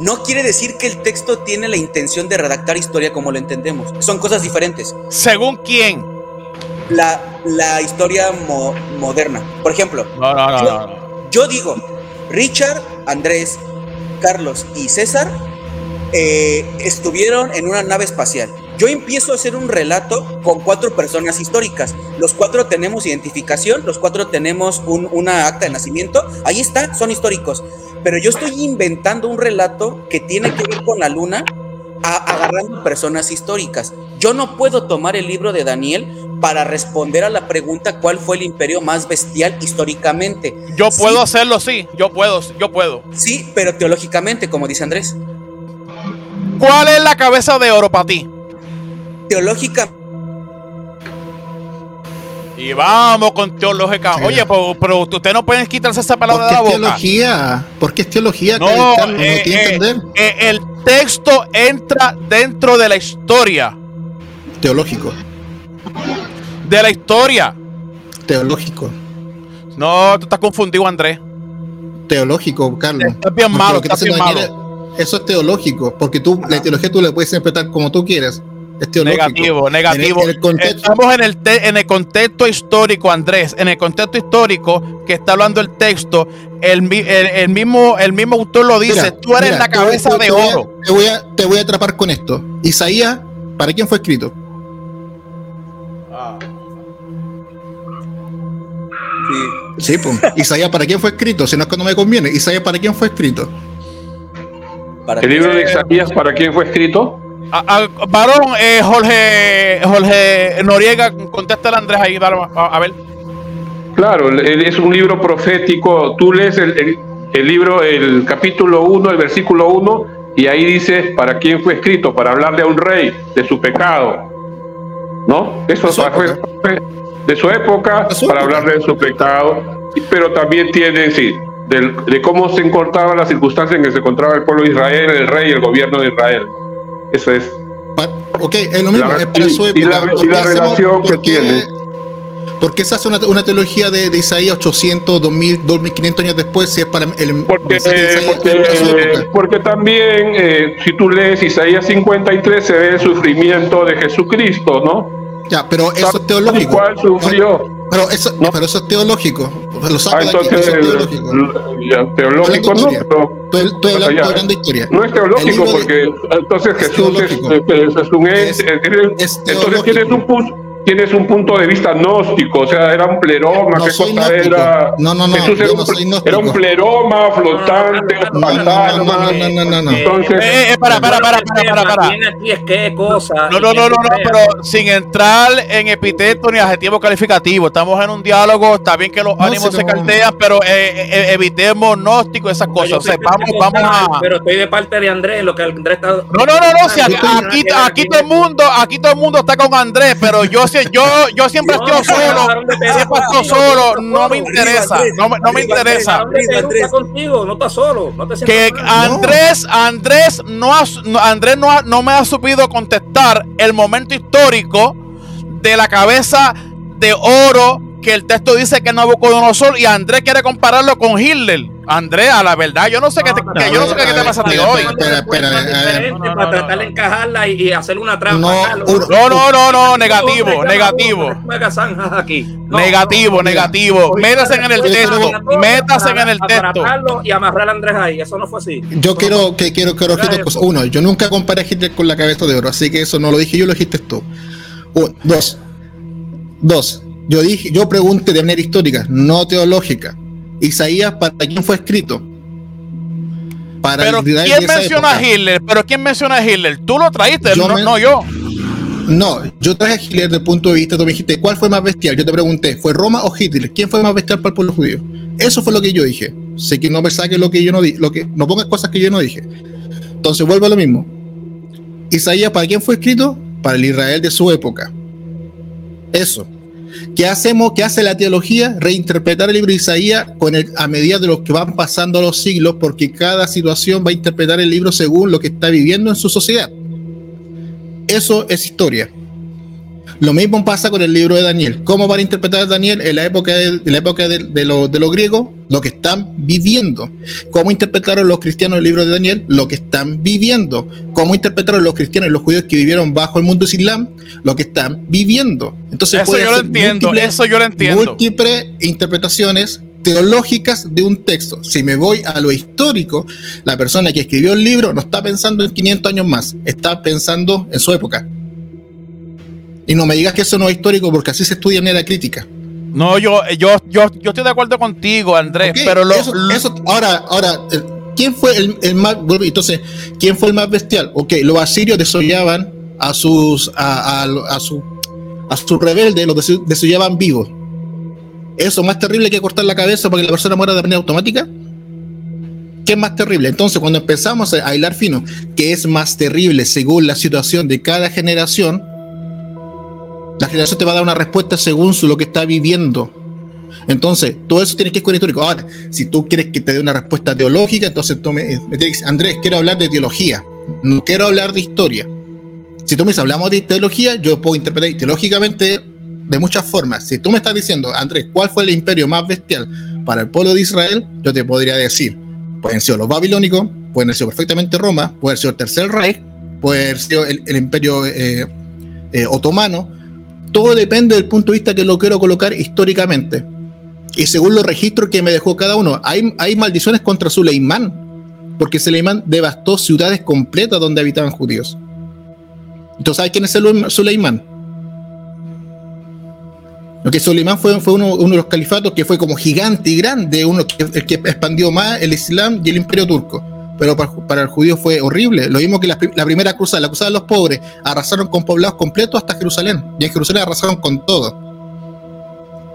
No quiere decir que el texto tiene la intención de redactar historia como lo entendemos. Son cosas diferentes. ¿Según quién? La, la historia mo- moderna. Por ejemplo, No, no, no, Yo- no, no. yo digo, Richard, Andrés, Carlos y César eh, estuvieron en una nave espacial. Yo empiezo a hacer un relato con cuatro personas históricas. Los cuatro tenemos identificación, los cuatro tenemos un, una acta de nacimiento. Ahí está, son históricos. Pero yo estoy inventando un relato que tiene que ver con la luna, a- agarrando personas históricas. Yo no puedo tomar el libro de Daniel para responder a la pregunta cuál fue el imperio más bestial históricamente. Yo Sí, puedo hacerlo, sí. Yo puedo, yo puedo. Sí, pero teológicamente, como dice Andrés. ¿Cuál es la cabeza de oro para ti? Teológica, Y vamos con teológica. Sí. Oye, pero, pero ustedes no pueden quitarse esa palabra de la boca. teología. Porque es teología. No, no eh, tiene que eh, entender. eh, el texto entra dentro de la historia. Teológico. De la historia. Teológico. No, tú estás confundido, Andrés. Teológico, Carlos. Estás bien malo, estás está bien es- Eso es teológico. Porque tú, la teología tú la puedes interpretar como tú quieras. Negativo, negativo. En el, en el contexto. Estamos en el, te- en el contexto histórico, Andrés. En el contexto histórico que está hablando el texto, el, el- el mismo, el mismo autor lo dice. Mira, tú eres mira, la voy- cabeza te- de oro. Te voy, a, te voy a atrapar con esto. Isaías, ¿para quién fue escrito? Sí, pues. Isaías, ¿para quién fue escrito? Si no es que no me conviene. Isaías, ¿para quién fue escrito? para El libro de Isaías, ¿para quién fue escrito? A- a- varón, eh, Jorge, Jorge Noriega, contesta Andrés ahí. dale, a, a ver. Claro, es un libro profético. Tú lees el, el- el libro, el capítulo 1, el versículo 1, y ahí dice para quién fue escrito, para hablarle a un rey de su pecado. ¿No? Eso De su fue época. fue de su época, De su para época. hablarle de su pecado, pero también tiene, sí, del- de cómo se encontraban las circunstancias en que se encontraba el pueblo de Israel, el rey y el gobierno de Israel. Eso es. Ok, es lo mismo. La- es para y- su y época. la- y ¿Por qué la hacemos- relación que qué- tiene. ¿Por qué se hace una, una teología de, de Isaías 800, 2000, 2500 años después si es para el Porque, Isaías porque, porque también, eh, si tú lees Isaías 53, se ve el sufrimiento de Jesucristo, ¿no? Ya, pero eso es teológico. cual sufrió. Pero eso, No. pero eso es teológico. Ah, entonces, eso es teológico. ya, teológico no, pero Estoy, hablando, de historia. no es teológico de- porque entonces es Jesús es, un ente, eh, entonces tienes un, pu- tienes un punto de vista gnóstico, o sea, era un pleroma, No qué soy cosa era. No, no, no, Jesús yo era, no un, soy gnóstico. era un pleroma flotante, No, no, no, fantasma. no, no, no, no, no. Entonces, Eh, eh, para, para, para, para, para, para. Bien aquí es qué cosa. No, no, no, no, no, pero sin entrar en epíteto ni adjetivo calificativo. Estamos en un diálogo, está bien que los No, ánimos se no. caltean, pero eh, eh, evitemos gnóstico, esas cosas. O sea, vamos, vamos a. Pero estoy de parte de Andrés, lo que Andrés está. No, no, no, no, si aquí, aquí, aquí todo el mundo, aquí todo el mundo está con Andrés, pero yo yo, yo siempre No, estoy no, solo, no, no, no, siempre no, estoy no, solo, no, no me no, interesa, no, me- no me interesa. Contigo, no estás solo. No te Que. Andrés, Andrés no, ha, no- Andrés no, ha- no me ha supido contestar el momento histórico de la cabeza de oro que el texto dice que es Nabucodonosor y Andrés quiere compararlo con Hitler. Andrés, a la verdad, yo no sé qué te, que yo no sé qué te pasa a ti espera, hoy. espera, espera, diferente Para tratar de encajarla y, y hacer una trampa. No, No, no, no, no, No, negativo, negativo. Negativo, no, negativo. Métase en el texto. Métase en el para texto. Y amarrar a Andrés ahí. Eso no fue así. Yo quiero que quiero que dos cosas. Uno, yo nunca comparé a Hitler con la cabeza de oro, así que eso no lo dije yo, lo dijiste tú. Dos. Dos. Yo dije, yo pregunté de manera histórica, no teológica. Isaías, ¿para quién fue escrito? Para Pero ¿quién menciona a. Hitler? Pero ¿quién menciona a Hitler? Tú lo traíste, Yo no, me- no yo. No, yo traje a Hitler desde el punto de vista, tú me dijiste, ¿cuál fue más bestial? Yo te pregunté, ¿fue Roma o Hitler? ¿Quién fue más bestial para el pueblo judío? Eso fue lo que yo dije. Sé que no me saques lo que yo no dije, lo que no pongas cosas que yo no dije. Entonces vuelvo a lo mismo. Isaías, ¿para quién fue escrito? Para el Israel de su época. Eso. ¿Qué hacemos? ¿Qué hace la teología? Reinterpretar el libro de Isaías a medida de los que van pasando los siglos, porque cada situación va a interpretar el libro según lo que está viviendo en su sociedad. Eso es historia. Lo mismo pasa con el libro de Daniel. ¿Cómo van a interpretar a Daniel en la época de, la época lo- de los griegos? Lo que están viviendo. ¿Cómo interpretaron los cristianos el libro de Daniel? Lo que están viviendo. ¿Cómo interpretaron los cristianos y los judíos que vivieron bajo el mundo islam? Lo que están viviendo. Entonces Eso puede yo lo entiendo, múltiples- eso yo lo entiendo. múltiples interpretaciones teológicas de un texto. Si me voy a lo histórico, la persona que escribió el libro no está pensando en 500 años más, está pensando en su época. Y no me digas que eso no es histórico porque así se estudia en la crítica. No, yo, yo, yo, yo estoy de acuerdo contigo, Andrés, pero lo, eso, lo- eso- ahora, ahora, eh, ¿quién fue el, el más, entonces, quién fue el más bestial? Ok, los asirios desollaban a sus, a, a, a su, a sus rebeldes, los deso- desollaban vivos. ¿Eso es más terrible que cortar la cabeza para que la persona muera de manera automática? ¿Qué es más terrible? Entonces, cuando empezamos a hilar fino, ¿qué es más terrible según la situación de cada generación? La generación te va a dar una respuesta según lo que está viviendo. Entonces, todo eso tienes que ir histórico. Ahora, si tú quieres que te dé una respuesta teológica, entonces tú me, que decir, Andrés, quiero hablar de teología, no quiero hablar de historia. Si tú me dices, hablamos de teología, yo puedo interpretar teológicamente de muchas formas. Si tú me estás diciendo, Andrés, ¿cuál fue el imperio más bestial para el pueblo de Israel? Yo te podría decir, pueden ser los babilónicos, pueden ser perfectamente Roma, puede ser el Tercer Reich, puede el, el imperio eh, eh, otomano. Todo depende del punto de vista que lo quiero colocar históricamente. Y según los registros que me dejó cada uno, hay, hay maldiciones contra Suleimán, porque Suleimán devastó ciudades completas donde habitaban judíos. Entonces, ¿sabes quién es Suleimán? Suleimán fue, fue uno, de los califatos que fue como gigante y grande, uno el que expandió más el Islam y el imperio turco. Pero para, para el judío fue horrible. Lo mismo que la, la primera cruzada, la cruzada de los pobres, arrasaron con poblados completos hasta Jerusalén. Y en Jerusalén arrasaron con todo.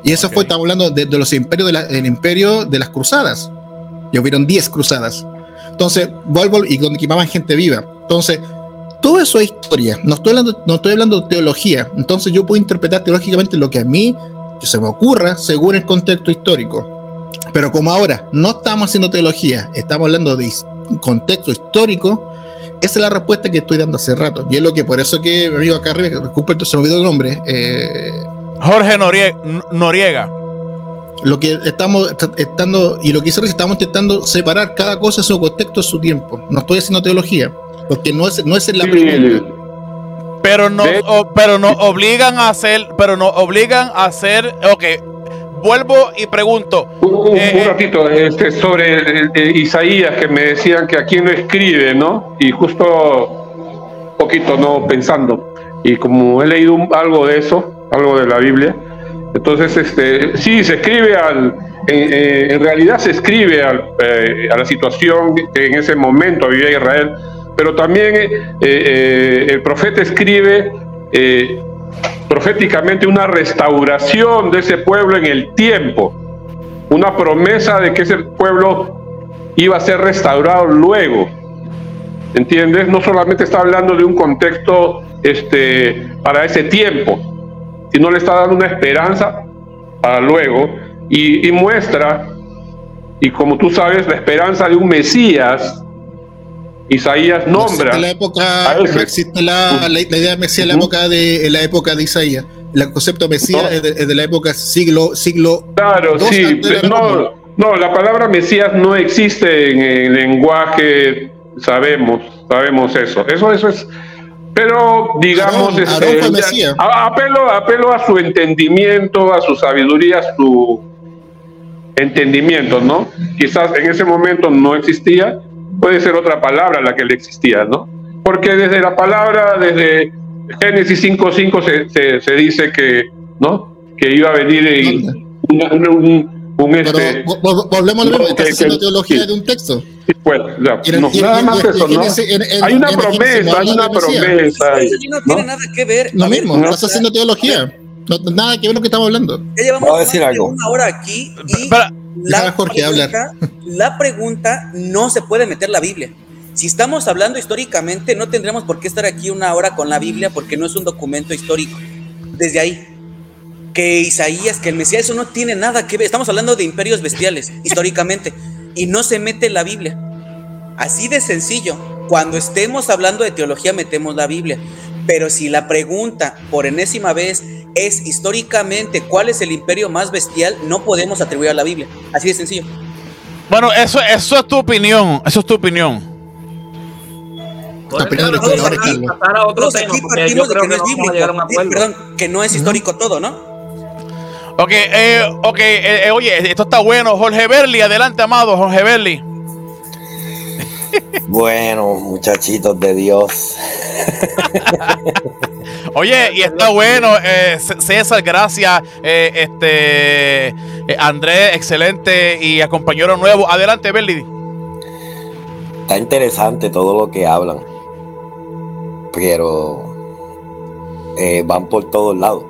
Y eso Ok. fue, estamos hablando de, de los imperios de la- del imperio de las cruzadas. Y hubieron 10 cruzadas. Entonces, vuelvo y donde quemaban gente viva. Entonces, todo eso es historia. No estoy hablando, no estoy hablando de teología. Entonces, yo puedo interpretar teológicamente lo que a mí que se me ocurra según el contexto histórico. Pero como ahora no estamos haciendo teología, estamos hablando de contexto histórico, esa es la respuesta que estoy dando hace rato. Y es lo que por eso que mi amigo acá arriba, disculpe, se me olvidó el nombre, eh, Jorge Noriega. Noriega. Lo que estamos estando y lo que hizo estamos intentando separar cada cosa en su contexto, en su tiempo. No estoy haciendo teología, porque no es, no es la pregunta. Pero no, pero nos obligan a hacer, pero nos obligan a hacer, ok, vuelvo y pregunto. Un, eh, eh, ratito, este, sobre Isaías, que me decían que aquí no escribe, ¿no? Y justo poquito, ¿no? Pensando. Y como he leído algo de eso, algo de la Biblia, entonces, este, sí, se escribe al, en, realidad se escribe eh, a la situación que en ese momento vivía Israel, pero también eh, eh, el profeta escribe proféticamente una restauración de ese pueblo en el tiempo, una promesa de que ese pueblo iba a ser restaurado luego. ¿Entiendes? No solamente está hablando de un contexto este, para ese tiempo, no le está dando una esperanza para luego y, muestra, y como tú sabes, la esperanza de un Mesías. Isaías nombra. No la época, existe la, idea de Mesías en la época de, la época de Isaías. El concepto Mesías es, de, la época siglo, siglo. Claro, sí. No, no, la palabra Mesías no existe en el lenguaje, sabemos, sabemos eso. Eso, eso es pero digamos, este, apelo, apelo a su entendimiento, a su sabiduría, a su entendimiento, ¿no? Quizás en ese momento no existía, puede ser otra palabra la que le existía, ¿no? Porque desde la palabra, desde Génesis 5.5 se, se, se, dice que, ¿no? Que iba a venir un, un, este, volvemos a lo mismo, haciendo teología de un texto. bueno, nada más eso, ¿no? hay una promesa, hay una promesa. Eso no tiene nada que ver. Lo mismo, estás haciendo teología. No, nada que ver lo que estamos hablando. Ya llevamos a decir algo. una hora aquí y la, Jorge pregunta, *laughs* la pregunta no se puede meter la Biblia. Si estamos hablando históricamente, no tendremos por qué estar aquí una hora con la Biblia porque no es un documento histórico. Desde ahí que Isaías, que el Mesías, eso no tiene nada que ver. Estamos hablando de imperios bestiales, *laughs* históricamente, y no se mete la Biblia. Así de sencillo. Cuando estemos hablando de teología, metemos la Biblia. Pero si la pregunta, por enésima vez, es históricamente cuál es el imperio más bestial, no podemos atribuir a la Biblia. Así de sencillo. Bueno, eso, eso es tu opinión. Eso es tu opinión. Perdón, que no es histórico todo, ¿no? Ok, eh, ok, eh, eh, oye, esto está bueno. Jorge Berli, adelante, amado, Jorge Berli. Bueno, muchachitos de Dios. *laughs* Oye, y está bueno, eh, César, gracias. este Andrés, excelente y a compañero nuevo. Adelante, Berli. Está interesante todo lo que hablan, pero van por todos lados.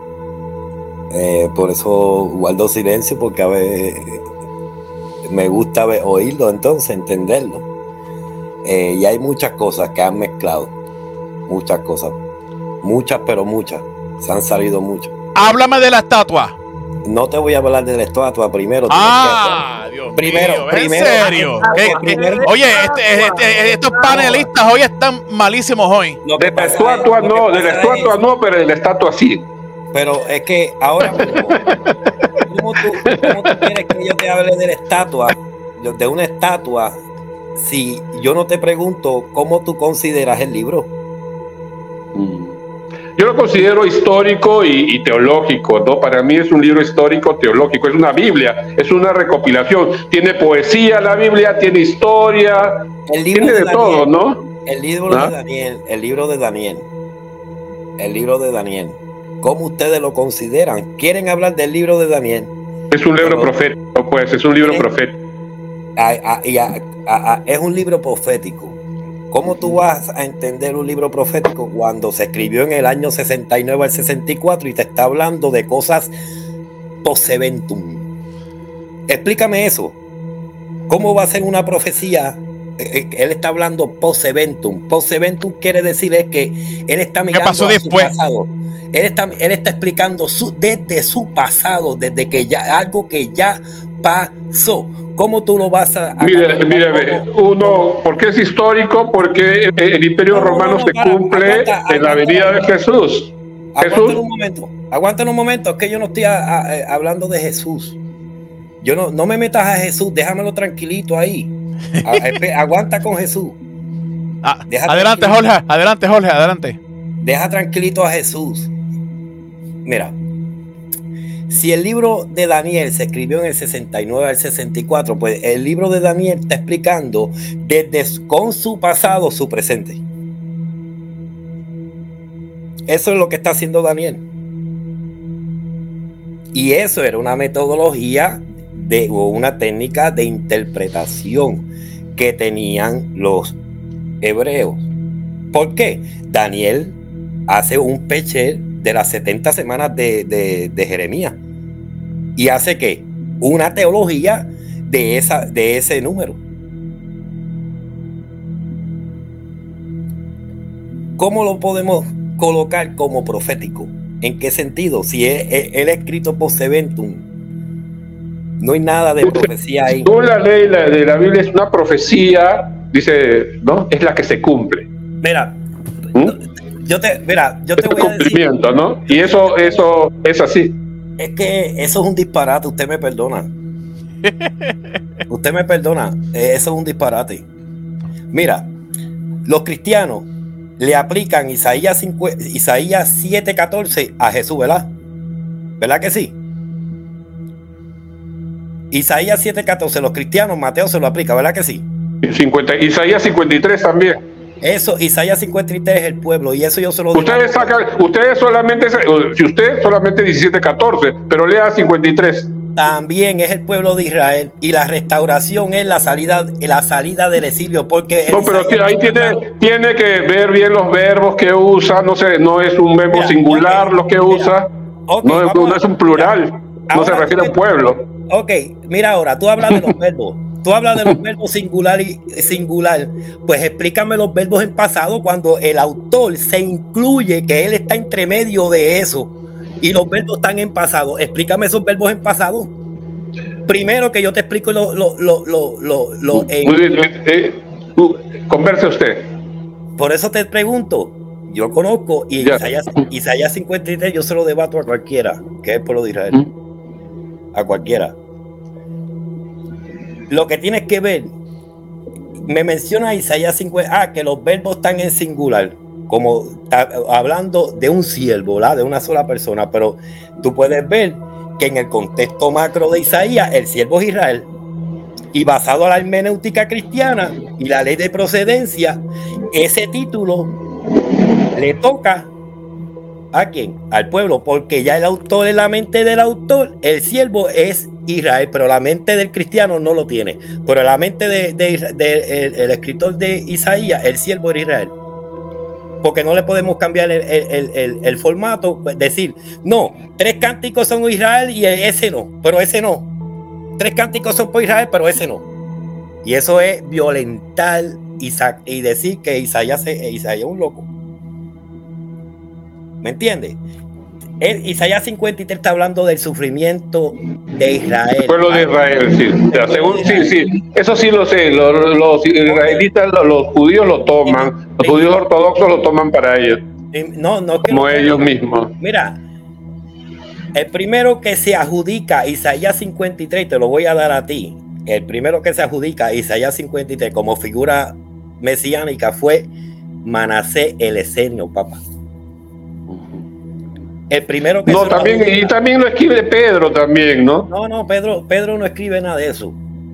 Eh, por eso guardo silencio porque a veces me gusta oírlo entonces, entenderlo. Eh, y hay muchas cosas que han mezclado. Muchas cosas. Muchas, pero muchas. Se han salido muchas. Háblame de la estatua. No te voy a hablar de la estatua primero. Ah, Dios primero, ¿En serio? oye, este, este, estos panelistas hoy están malísimos hoy. de la estatua no, de la estatua no, pero de la estatua sí. Pero es que ahora, ¿cómo tú, quieres que yo te hable de la estatua? De una estatua, si yo no te pregunto cómo tú consideras el libro. Mm. Yo lo considero histórico y, teológico, ¿no? Para mí es un libro histórico teológico, es una Biblia, es una recopilación. Tiene poesía la Biblia, tiene historia, tiene de, todo, ¿no? El libro de ¿Ah? Daniel, el libro de Daniel, el libro de Daniel ¿Cómo ustedes lo consideran? ¿Quieren hablar del libro de Daniel? Es un libro profético, pues, es un libro profético. es un libro profético. ¿Cómo tú vas a entender un libro profético cuando se escribió en el año 69 al 64 y te está hablando de cosas post-eventum? Explícame eso. ¿Cómo va a ser una profecía él está hablando post-eventum. Post-eventum quiere decir es que él está mirando pasó después? su pasado. Él está, él está explicando su, desde su pasado, desde que ya algo que ya pasó. ¿Cómo tú lo vas a.? Mire, mire, uno, porque es histórico, porque el, imperio romano se cumple en la venida de Jesús. Jesús. un momento Aguanten un momento, es que yo no estoy hablando de Jesús. Yo no, no me metas a Jesús, déjamelo tranquilito ahí. Aguanta con Jesús. Ah, adelante, Jorge, adelante, Jorge, adelante. Deja tranquilito a Jesús. Mira, si el libro de Daniel se escribió en el 69 al 64, pues el libro de Daniel está explicando desde con su pasado su presente. Eso es lo que está haciendo Daniel. Y eso era una metodología de, una técnica de interpretación que tenían los hebreos. ¿Por qué? Daniel hace un peche de las 70 semanas de, Jeremías y hace que una teología de, esa, de ese número. ¿Cómo lo podemos colocar como profético? ¿En qué sentido? Si él, es escrito post eventum, no hay nada de profecía ahí. Tú la ley de la Biblia es una profecía, dice, ¿no? Es la que se cumple. Mira, ¿Mm? yo te, mira, yo te voy a decir. ¿no? Y eso, eso es así. Es que eso es un disparate, usted me perdona. *laughs* usted me perdona, eh, eso es un disparate. Mira, los cristianos le aplican Isaías, Isaías 7:14 a Jesús, ¿verdad? ¿Verdad que sí? Isaías 7:14, los cristianos, Mateo se lo aplica, ¿verdad que sí? 50, Isaías 53 también. Eso, Isaías 53 es el pueblo, y eso yo se lo digo. Ustedes sacan, ustedes solamente, si usted solamente 17, 14, pero lea 53. También es el pueblo de Israel y la restauración es la salida, la salida del exilio, porque no, pero ahí tiene, tiene que ver bien los verbos que usa, no sé, no es un verbo singular lo que usa, no, es un plural, no se refiere a un pueblo. Ok, mira ahora, tú hablas de los *laughs* verbos. Tú hablas de los verbos singular y singular. Pues explícame los verbos en pasado cuando el autor se incluye que él está entre medio de eso y los verbos están en pasado. Explícame esos verbos en pasado. Primero que yo te explico lo, lo, lo, lo, lo eh, eh, converse usted. Por eso te pregunto. Yo conozco y Isaías, Isaías 53 yo se lo debato a cualquiera, que es el pueblo de Israel a cualquiera. Lo que tienes que ver, me menciona Isaías 50, ah, que los verbos están en singular, como hablando de un siervo, de una sola persona, pero tú puedes ver que en el contexto macro de Isaías, el siervo es Israel, y basado a la hermenéutica cristiana y la ley de procedencia, ese título le toca ¿A quién? Al pueblo, porque ya el autor en la mente del autor, el siervo es Israel, pero la mente del cristiano no lo tiene. Pero la mente del de, el, escritor de Isaías, el siervo es Israel. Porque no le podemos cambiar el, formato, pues, decir, no, tres cánticos son Israel y ese no, pero ese no. Tres cánticos son por Israel, pero ese no. Y eso es violentar y, decir que Isaías, Isaías es un loco. ¿Me entiendes? Isaías 53 está hablando del sufrimiento de Israel. El pueblo de Israel, sí. sí, sí. Eso sí lo sé. Los, israelitas, los, judíos lo toman. Los judíos ortodoxos lo toman para ellos. No, no. Como ellos mismos. Mira, el primero que se adjudica Isaías 53, te lo voy a dar a ti. El primero que se adjudica Isaías 53 como figura mesiánica fue Manasé el Esenio, papá. El primero que No, también, y también lo escribe Pedro también, ¿no? No, no, Pedro, Pedro no escribe nada de eso.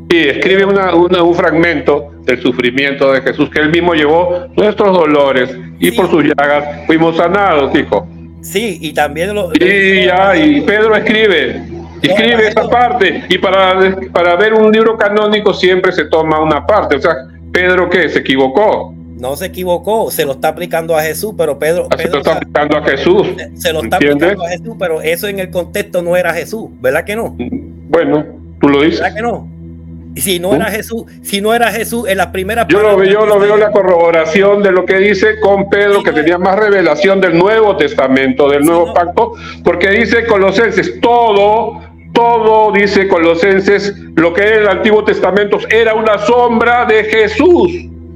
Sí, escribe un fragmento del sufrimiento de Jesús, que él mismo llevó nuestros dolores y por sus llagas fuimos sanados, hijo. Sí, y también lo. Sí, ya, y Pedro escribe, escribe esa parte, y para, para ver un libro canónico siempre se toma una parte. O sea, Pedro, ¿qué? ¿Se equivocó? No se equivocó, se lo está aplicando a Jesús, pero Pedro, se lo está aplicando a Jesús. Se, lo está aplicando a Jesús, pero eso en el contexto no era Jesús, ¿verdad que no? Bueno, tú lo dices. ¿Verdad que no? Si no era Jesús, si no era Jesús en las primeras Yo lo veo, yo lo veo la corroboración de lo que dice con Pedro, que tenía más revelación del Nuevo Testamento, del Nuevo Pacto, porque dice Colosenses, todo, todo, dice Colosenses, lo que era el Antiguo Testamento era una sombra de Jesús.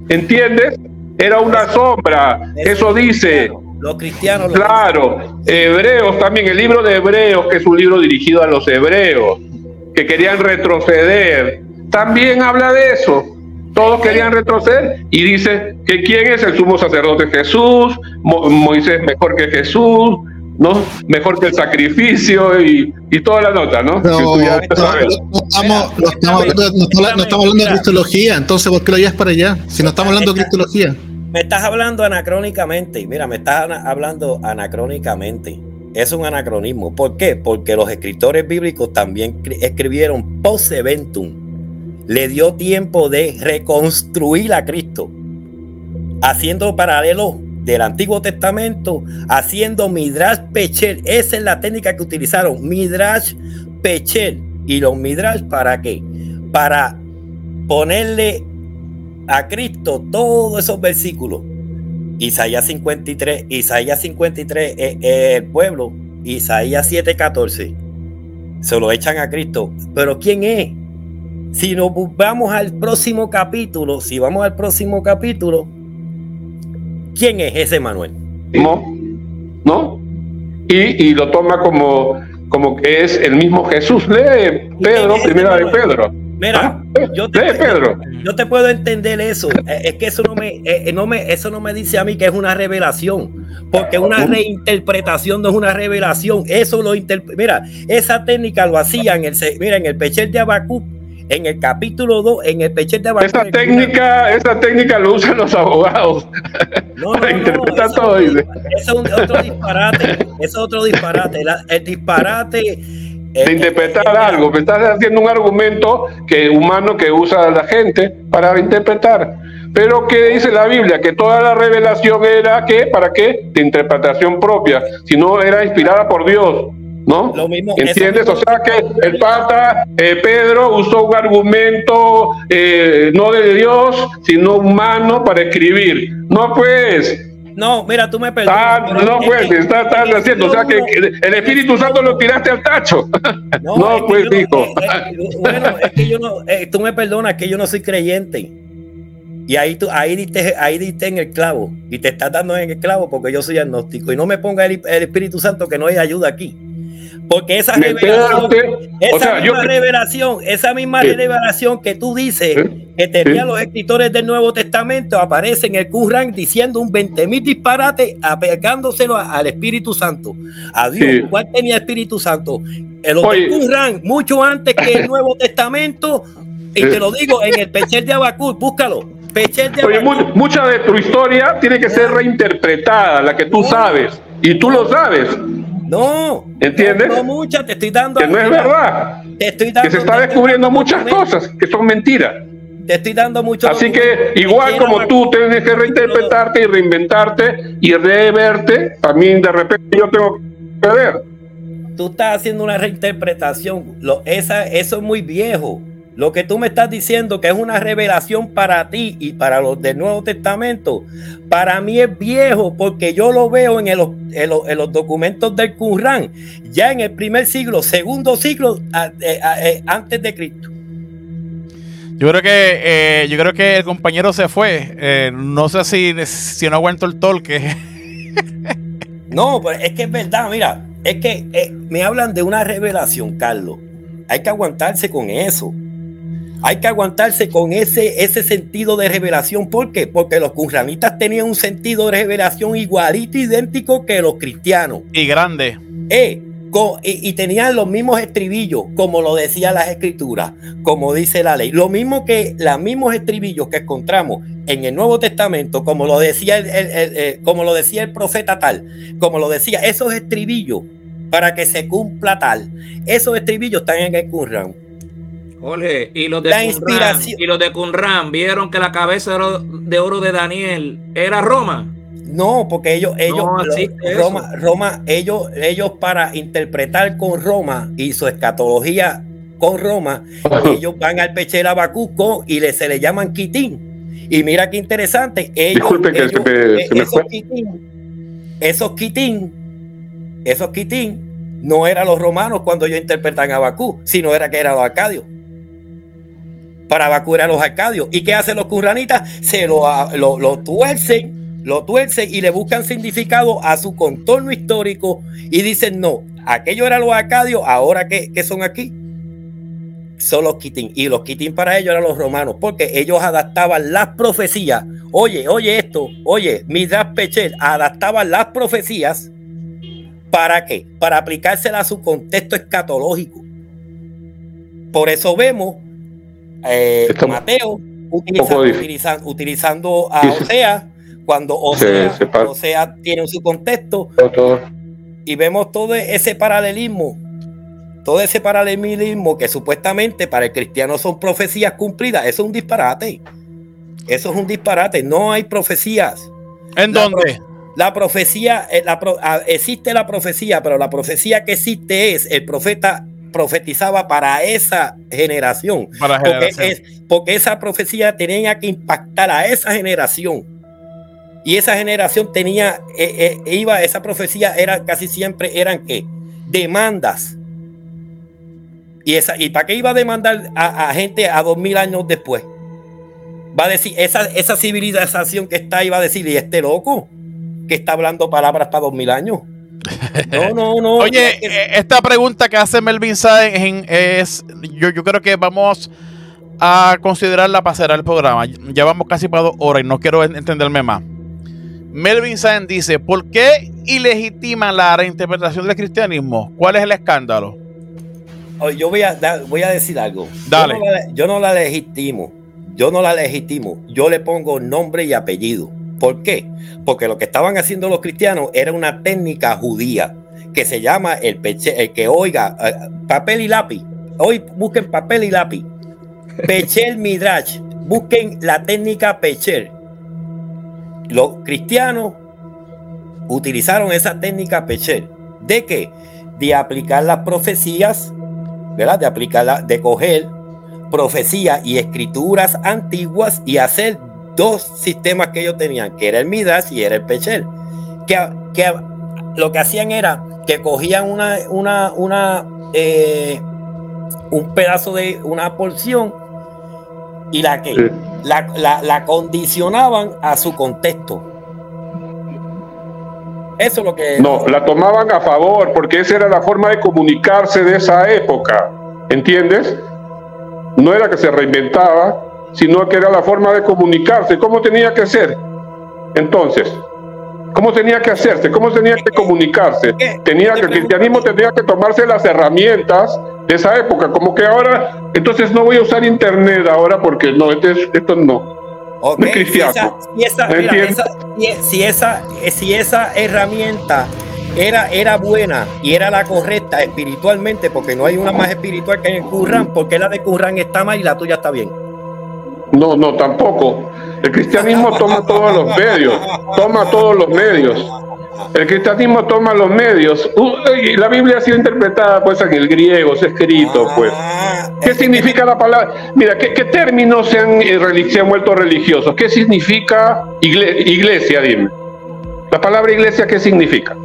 ¿Entiendes? Era una sombra, eso dice. Los cristianos. Claro, Hebreos también, el libro de Hebreos, que es un libro dirigido a los hebreos, que querían retroceder, también habla de eso. Todos querían retroceder y dice que quién es el sumo sacerdote Jesús, Moisés mejor que Jesús, ¿no? Mejor que el sacrificio y, toda la nota, ¿no? No, estamos, hablando de cristología, entonces ¿por qué lo llevas para allá? Si no estamos hablando de cristología. Me estás hablando anacrónicamente, mira, me estás hablando anacrónicamente. Es un anacronismo. ¿Por qué? Porque los escritores bíblicos también escribieron post-eventum. Le dio tiempo de reconstruir a Cristo, haciendo paralelo del Antiguo Testamento haciendo Midrash Pechel. Esa es la técnica que utilizaron, Midrash Pechel. ¿Y los Midrash para qué? Para ponerle a Cristo todos esos versículos. Isaías 53, Isaías 53 es, el pueblo, Isaías 7:14. Se lo echan a Cristo. Pero ¿quién es? Si nos vamos al próximo capítulo, si vamos al próximo capítulo, ¿Quién es ese Manuel? ¿No? Y, lo toma como, como que es el mismo Jesús. Lee Pedro, primera de Pedro. Mira, ¿Ah? yo, te, Pedro. Yo, te puedo entender eso. Eh, es que eso no me, eh, no me, eso no me dice a mí que es una revelación, porque una reinterpretación no es una revelación. Eso lo Mira, esa técnica lo hacían el, mira, en el pechel de Abacú en el capítulo 2, en el pechete de Esa técnica, esa técnica lo usan los abogados. No, no, todo, Eso es otro disparate. Eso es otro disparate. el disparate. De interpretar algo. Me estás haciendo un argumento que humano que usa la gente para interpretar. Pero ¿qué dice la Biblia? Que toda la revelación era que, ¿para qué? De interpretación propia, si no era inspirada por Dios. ¿No? Lo mismo, ¿Entiendes? O sea que el pata eh, Pedro usó un argumento eh, no de Dios, sino humano para escribir. No, pues. No, mira, tú me perdonas. Ah, no, pues, estás haciendo. o sea que el Espíritu Santo lo tiraste al tacho. *laughs* No, pues, dijo. bueno, es que yo no, eh, tú me perdonas que yo no soy creyente. Y ahí tú, ahí diste, ahí diste en el clavo. Y te estás dando en el clavo porque yo soy agnóstico. Y no me ponga el, el Espíritu Santo que no hay ayuda aquí. Porque esa revelación, esa misma revelación, esa misma revelación que tú dices que tenían los escritores del Nuevo Testamento, aparece en el Qur'an diciendo un 20 mil disparates, apegándoselo al Espíritu Santo. A Dios, ¿cuál tenía Espíritu Santo? El Qur'an, mucho antes que el Nuevo Testamento, y te lo digo en el Pechel de Abacú, búscalo. Oye, mucha de tu historia tiene que ser reinterpretada, la que tú sabes, y tú lo sabes. No, ¿entiendes? No, mucha, te estoy dando. Que no es verdad. Te estoy dando, que se está descubriendo muchas cosas que son mentiras. Te estoy dando mucho. Así que, igual como tú tienes que reinterpretarte y reinventarte y reverte, también de repente yo tengo que ver. Tú estás haciendo una reinterpretación. Lo, esa, eso es muy viejo. Lo que tú me estás diciendo que es una revelación para ti y para los del Nuevo Testamento, para mí es viejo porque yo lo veo en, los documentos del Qur'an, ya en el primer siglo, segundo siglo eh, eh, antes de Cristo. Yo creo que eh, yo creo que el compañero se fue. no sé si, si no aguanto el torque. *laughs* no, pues es que es verdad, mira, es que me hablan de una revelación, Carlos. Hay que aguantarse con eso. Hay que aguantarse con ese, ese sentido de revelación. ¿Por qué? Porque los curranitas tenían un sentido de revelación igualito, idéntico que los cristianos. Y grande. Eh, y, tenían los mismos estribillos, como lo decía las escrituras, como dice la ley. Lo mismo que los mismos estribillos que encontramos en el Nuevo Testamento, como lo decía el, como lo decía el profeta tal, como lo decía, esos estribillos para que se cumpla tal, esos estribillos están en el Qur'an y los de la inspiración. y los de Qumran vieron que la cabeza de oro de Daniel era Roma. No, porque ellos, ellos, Roma, Roma, ellos, ellos para interpretar con Roma y su escatología con Roma, ellos van al pechera Bacuco y le, se le llaman quitín. Y mira qué interesante, ellos, eh, esos, quitín, esos quitín, esos quitín, no eran los romanos cuando ellos interpretan a Bakú, sino era que eran los acadios para vacunar a los arcadios. ¿Y qué hacen los curranitas? Se lo, lo, tuercen lo tuercen y le buscan significado a su contorno histórico y dicen, no, aquello era los acadios, ahora que, son aquí, son los quitín. Y los quitín para ellos eran los romanos, porque ellos adaptaban las profecías. Oye, oye esto, oye, Midas Pechel adaptaban las profecías. ¿Para qué? Para aplicárselas a su contexto escatológico. Por eso vemos eh, Mateo utilizando, utilizando, a Osea cuando Osea, tiene su contexto y vemos todo ese paralelismo, todo ese paralelismo que supuestamente para el cristiano son profecías cumplidas, eso es un disparate. Eso es un disparate, no hay profecías. ¿En dónde? la profecía, eh, ah, existe la profecía, pero la profecía que existe es el profeta profetizaba para esa generación. porque esa profecía tenía que impactar a esa generación y esa generación tenía, eh, eh, iba, esa profecía era casi siempre eran que demandas. Y, esa, ¿Y para qué iba a demandar a, gente a dos mil años después? Va a decir, esa, esa civilización que está ahí va a decir, ¿y este loco? Que está hablando palabras para dos mil años. No, no, no. *laughs* Oye, eh, esta pregunta que hace Melvin Saen es, yo, yo creo que vamos a considerarla para cerrar el programa. Ya vamos casi para dos horas y no quiero entenderme más. Melvin Sáenz dice, ¿por qué ilegitima la reinterpretación del cristianismo? ¿Cuál es el escándalo? yo voy a, voy a decir algo. Dale. Yo no, la, legitimo. Yo no la legitimo. Yo le pongo nombre y apellido. ¿Por qué? Porque lo que estaban haciendo los cristianos era una técnica judía que se llama el peche, el que oiga, eh, papel y lápiz. Hoy busquen papel y lápiz. *laughs* Pechel Midrash. Busquen la técnica Pechel los cristianos utilizaron esa técnica Pecher. ¿De qué? De aplicar las profecías, ¿verdad? De aplicarla, de coger profecías y escrituras antiguas y hacer dos sistemas que ellos tenían, que era el Midas y era el Pecher. Que, que lo que hacían era que cogían una, una, una, eh, un pedazo de una porción y la que la, condicionaban a su contexto. Eso es lo que. No, la tomaban a favor, porque esa era la forma de comunicarse de esa época. ¿Entiendes? No era que se reinventaba, sino que era la forma de comunicarse. ¿Cómo tenía que ser? Entonces, ¿cómo tenía que hacerse? ¿Cómo tenía que comunicarse? Tenía que el cristianismo tenía que tomarse las herramientas de esa época, como que ahora, entonces no voy a usar internet ahora porque no, esto, no. Okay. cristiano. Si esa, si, esa, si, esa, herramienta era, era buena y era la correcta espiritualmente, porque no hay una más espiritual que el Curran, porque la de Curran está mal y la tuya está bien. No, no, tampoco. El cristianismo toma todos los medios, toma todos los medios. El cristianismo toma los medios. y la Biblia ha sido interpretada pues en el griego, se ha escrito pues. Ah, ¿Qué significa la palabra? Mira, ¿qué, términos se han, eh, se han, vuelto religiosos? ¿Qué significa iglesia? Dime. La palabra iglesia, ¿qué significa?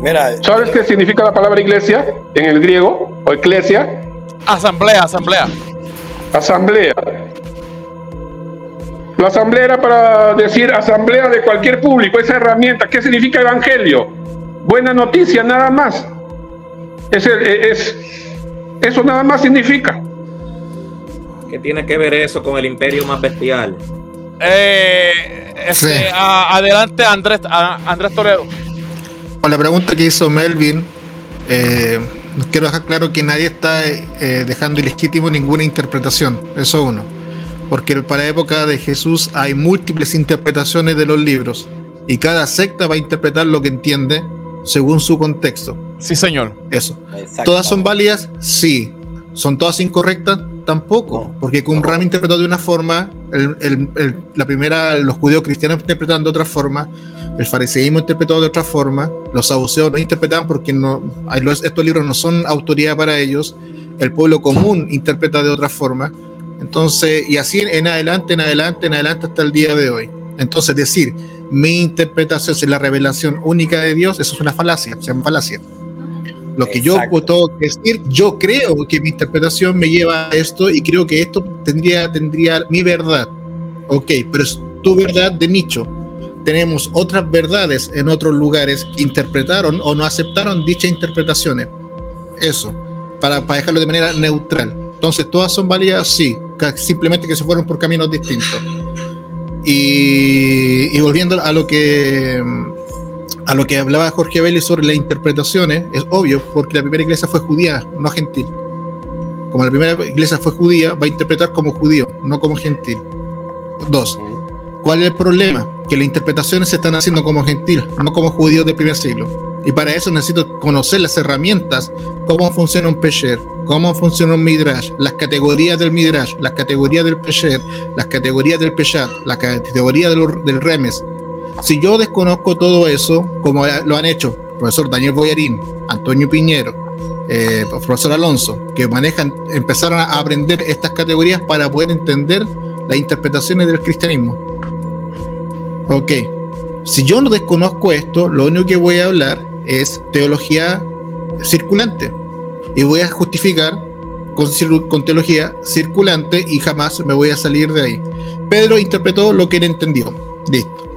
Mira, ¿Sabes qué significa la palabra iglesia en el griego o iglesia? Asamblea, asamblea. Asamblea. La asamblea era para decir asamblea de cualquier público, esa herramienta. ¿Qué significa evangelio? Buena noticia, nada más. Es, es, eso nada más significa. ¿Qué tiene que ver eso con el imperio más bestial? Eh, este, adelante, Andrés, Andrés Toledo. Con la pregunta que hizo Melvin, eh, quiero dejar claro que nadie está eh, dejando ilegítimo ninguna interpretación. Eso uno porque para la época de Jesús hay múltiples interpretaciones de los libros y cada secta va a interpretar lo que entiende según su contexto. Sí, señor. Eso. ¿Todas son válidas? Sí. ¿Son todas incorrectas? Tampoco, porque Qumran interpretó de una forma, la primera, los judíos cristianos interpretaban de otra forma, el fariseísmo interpretó de otra forma, los saduceos no interpretaban porque no, estos libros no son autoridad para ellos, el pueblo común interpreta de otra forma, entonces, y así en adelante, en adelante, en adelante hasta el día de hoy. Entonces, decir, mi interpretación es la revelación única de Dios, eso es una falacia, se llama falacia. Lo que yo puedo decir, yo creo que mi interpretación me lleva a esto y creo que esto tendría, tendría mi verdad. Ok, pero es tu verdad de nicho. Tenemos otras verdades en otros lugares que interpretaron o no aceptaron dichas interpretaciones. Eso, para, para dejarlo de manera neutral. Entonces, ¿todas son válidas? Sí, simplemente que se fueron por caminos distintos. Y, y volviendo a lo que a lo que hablaba Jorge Vélez sobre las interpretaciones, es obvio, porque la primera iglesia fue judía, no gentil. Como la primera iglesia fue judía, va a interpretar como judío, no como gentil. Dos, ¿cuál es el problema? Que las interpretaciones se están haciendo como gentil, no como judíos del primer siglo. Y para eso necesito conocer las herramientas, cómo funciona un Pesher, cómo funciona un Midrash, las categorías del Midrash, las categorías del Pesher, las categorías del Peshat, la categoría del, del Remes. Si yo desconozco todo eso, como lo han hecho profesor Daniel Boyarín, Antonio Piñero, eh, profesor Alonso, que manejan, empezaron a aprender estas categorías para poder entender las interpretaciones del cristianismo. Ok, si yo no desconozco esto, lo único que voy a hablar es teología circulante y voy a justificar con, con teología circulante y jamás me voy a salir de ahí. Pedro interpretó lo que él entendió. Listo.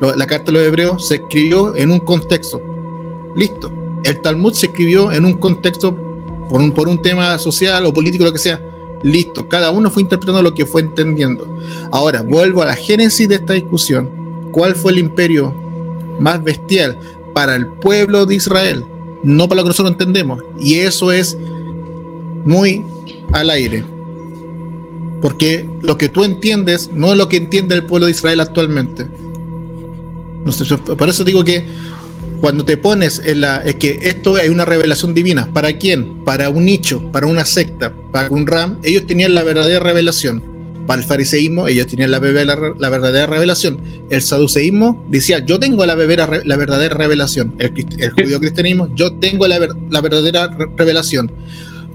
La carta de los hebreos se escribió en un contexto. Listo. El Talmud se escribió en un contexto por un, por un tema social o político, lo que sea. Listo. Cada uno fue interpretando lo que fue entendiendo. Ahora, vuelvo a la génesis de esta discusión. ¿Cuál fue el imperio más bestial para el pueblo de Israel? No para lo que nosotros entendemos. Y eso es muy al aire. Porque lo que tú entiendes no es lo que entiende el pueblo de Israel actualmente. No sé, yo- por eso digo que cuando te pones en la. Es que esto es una revelación divina. ¿Para quién? Para un nicho, para una secta, para un ram. Ellos tenían la verdadera revelación. Para el fariseísmo, ellos tenían la, la, la verdadera revelación. El saduceísmo decía: Yo tengo la, bebera la verdadera revelación. El, el judío cristianismo, yo tengo la, ver- la verdadera re- revelación.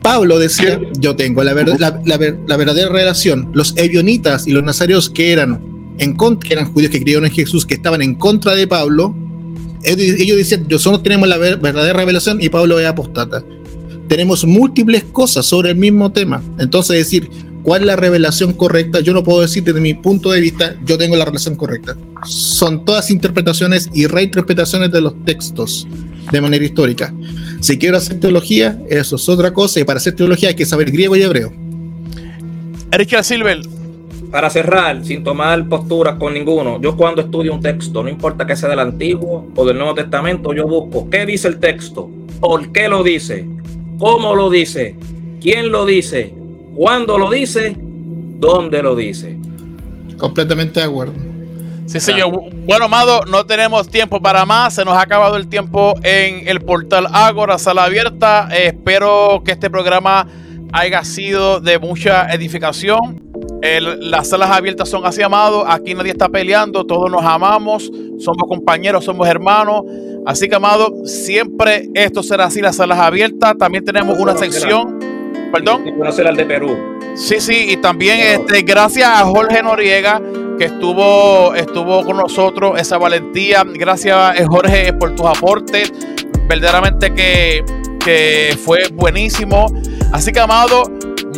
Pablo decía: Yo tengo la, ver- la, la ver- la verdadera revelación. Los ebionitas y los nazarios que eran en contra, que eran judíos que creyeron en Jesús, que estaban en contra de Pablo, ellos decían, nosotros tenemos la ver- verdadera revelación y Pablo es apostata. Tenemos múltiples cosas sobre el mismo tema. Entonces decir, ¿cuál es la revelación correcta? Yo no puedo decir desde mi punto de vista, yo tengo la revelación correcta. Son todas interpretaciones y reinterpretaciones de los textos de manera histórica. Si quiero hacer teología, eso es otra cosa. Y para hacer teología hay que saber griego y hebreo. Richard Silver, Para cerrar, sin tomar posturas con ninguno, yo cuando estudio un texto, no importa que sea del Antiguo o del Nuevo Testamento, yo busco qué dice el texto, por qué lo dice, cómo lo dice, quién lo dice, cuándo lo dice, dónde lo dice. Completamente de acuerdo. Sí, señor. Bueno, Amado, no tenemos tiempo para más. Se nos ha acabado el tiempo en el portal Ágora, sala abierta. Eh, espero que este programa haya sido de mucha edificación. El- las salas abiertas son así, Amado. Aquí nadie está peleando, todos nos amamos, somos compañeros, somos hermanos. Así que, Amado, siempre esto será así, las salas abiertas. También tenemos una sección. Perdón. Conocer al de Perú. Sí, sí, y también este, gracias a Jorge Noriega que estuvo, estuvo con nosotros, esa valentía. Gracias, eh, Jorge, por tus aportes. Verdaderamente que, que fue buenísimo. Así que, amado,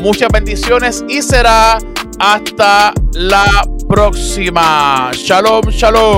muchas bendiciones y será hasta la próxima. Shalom, shalom.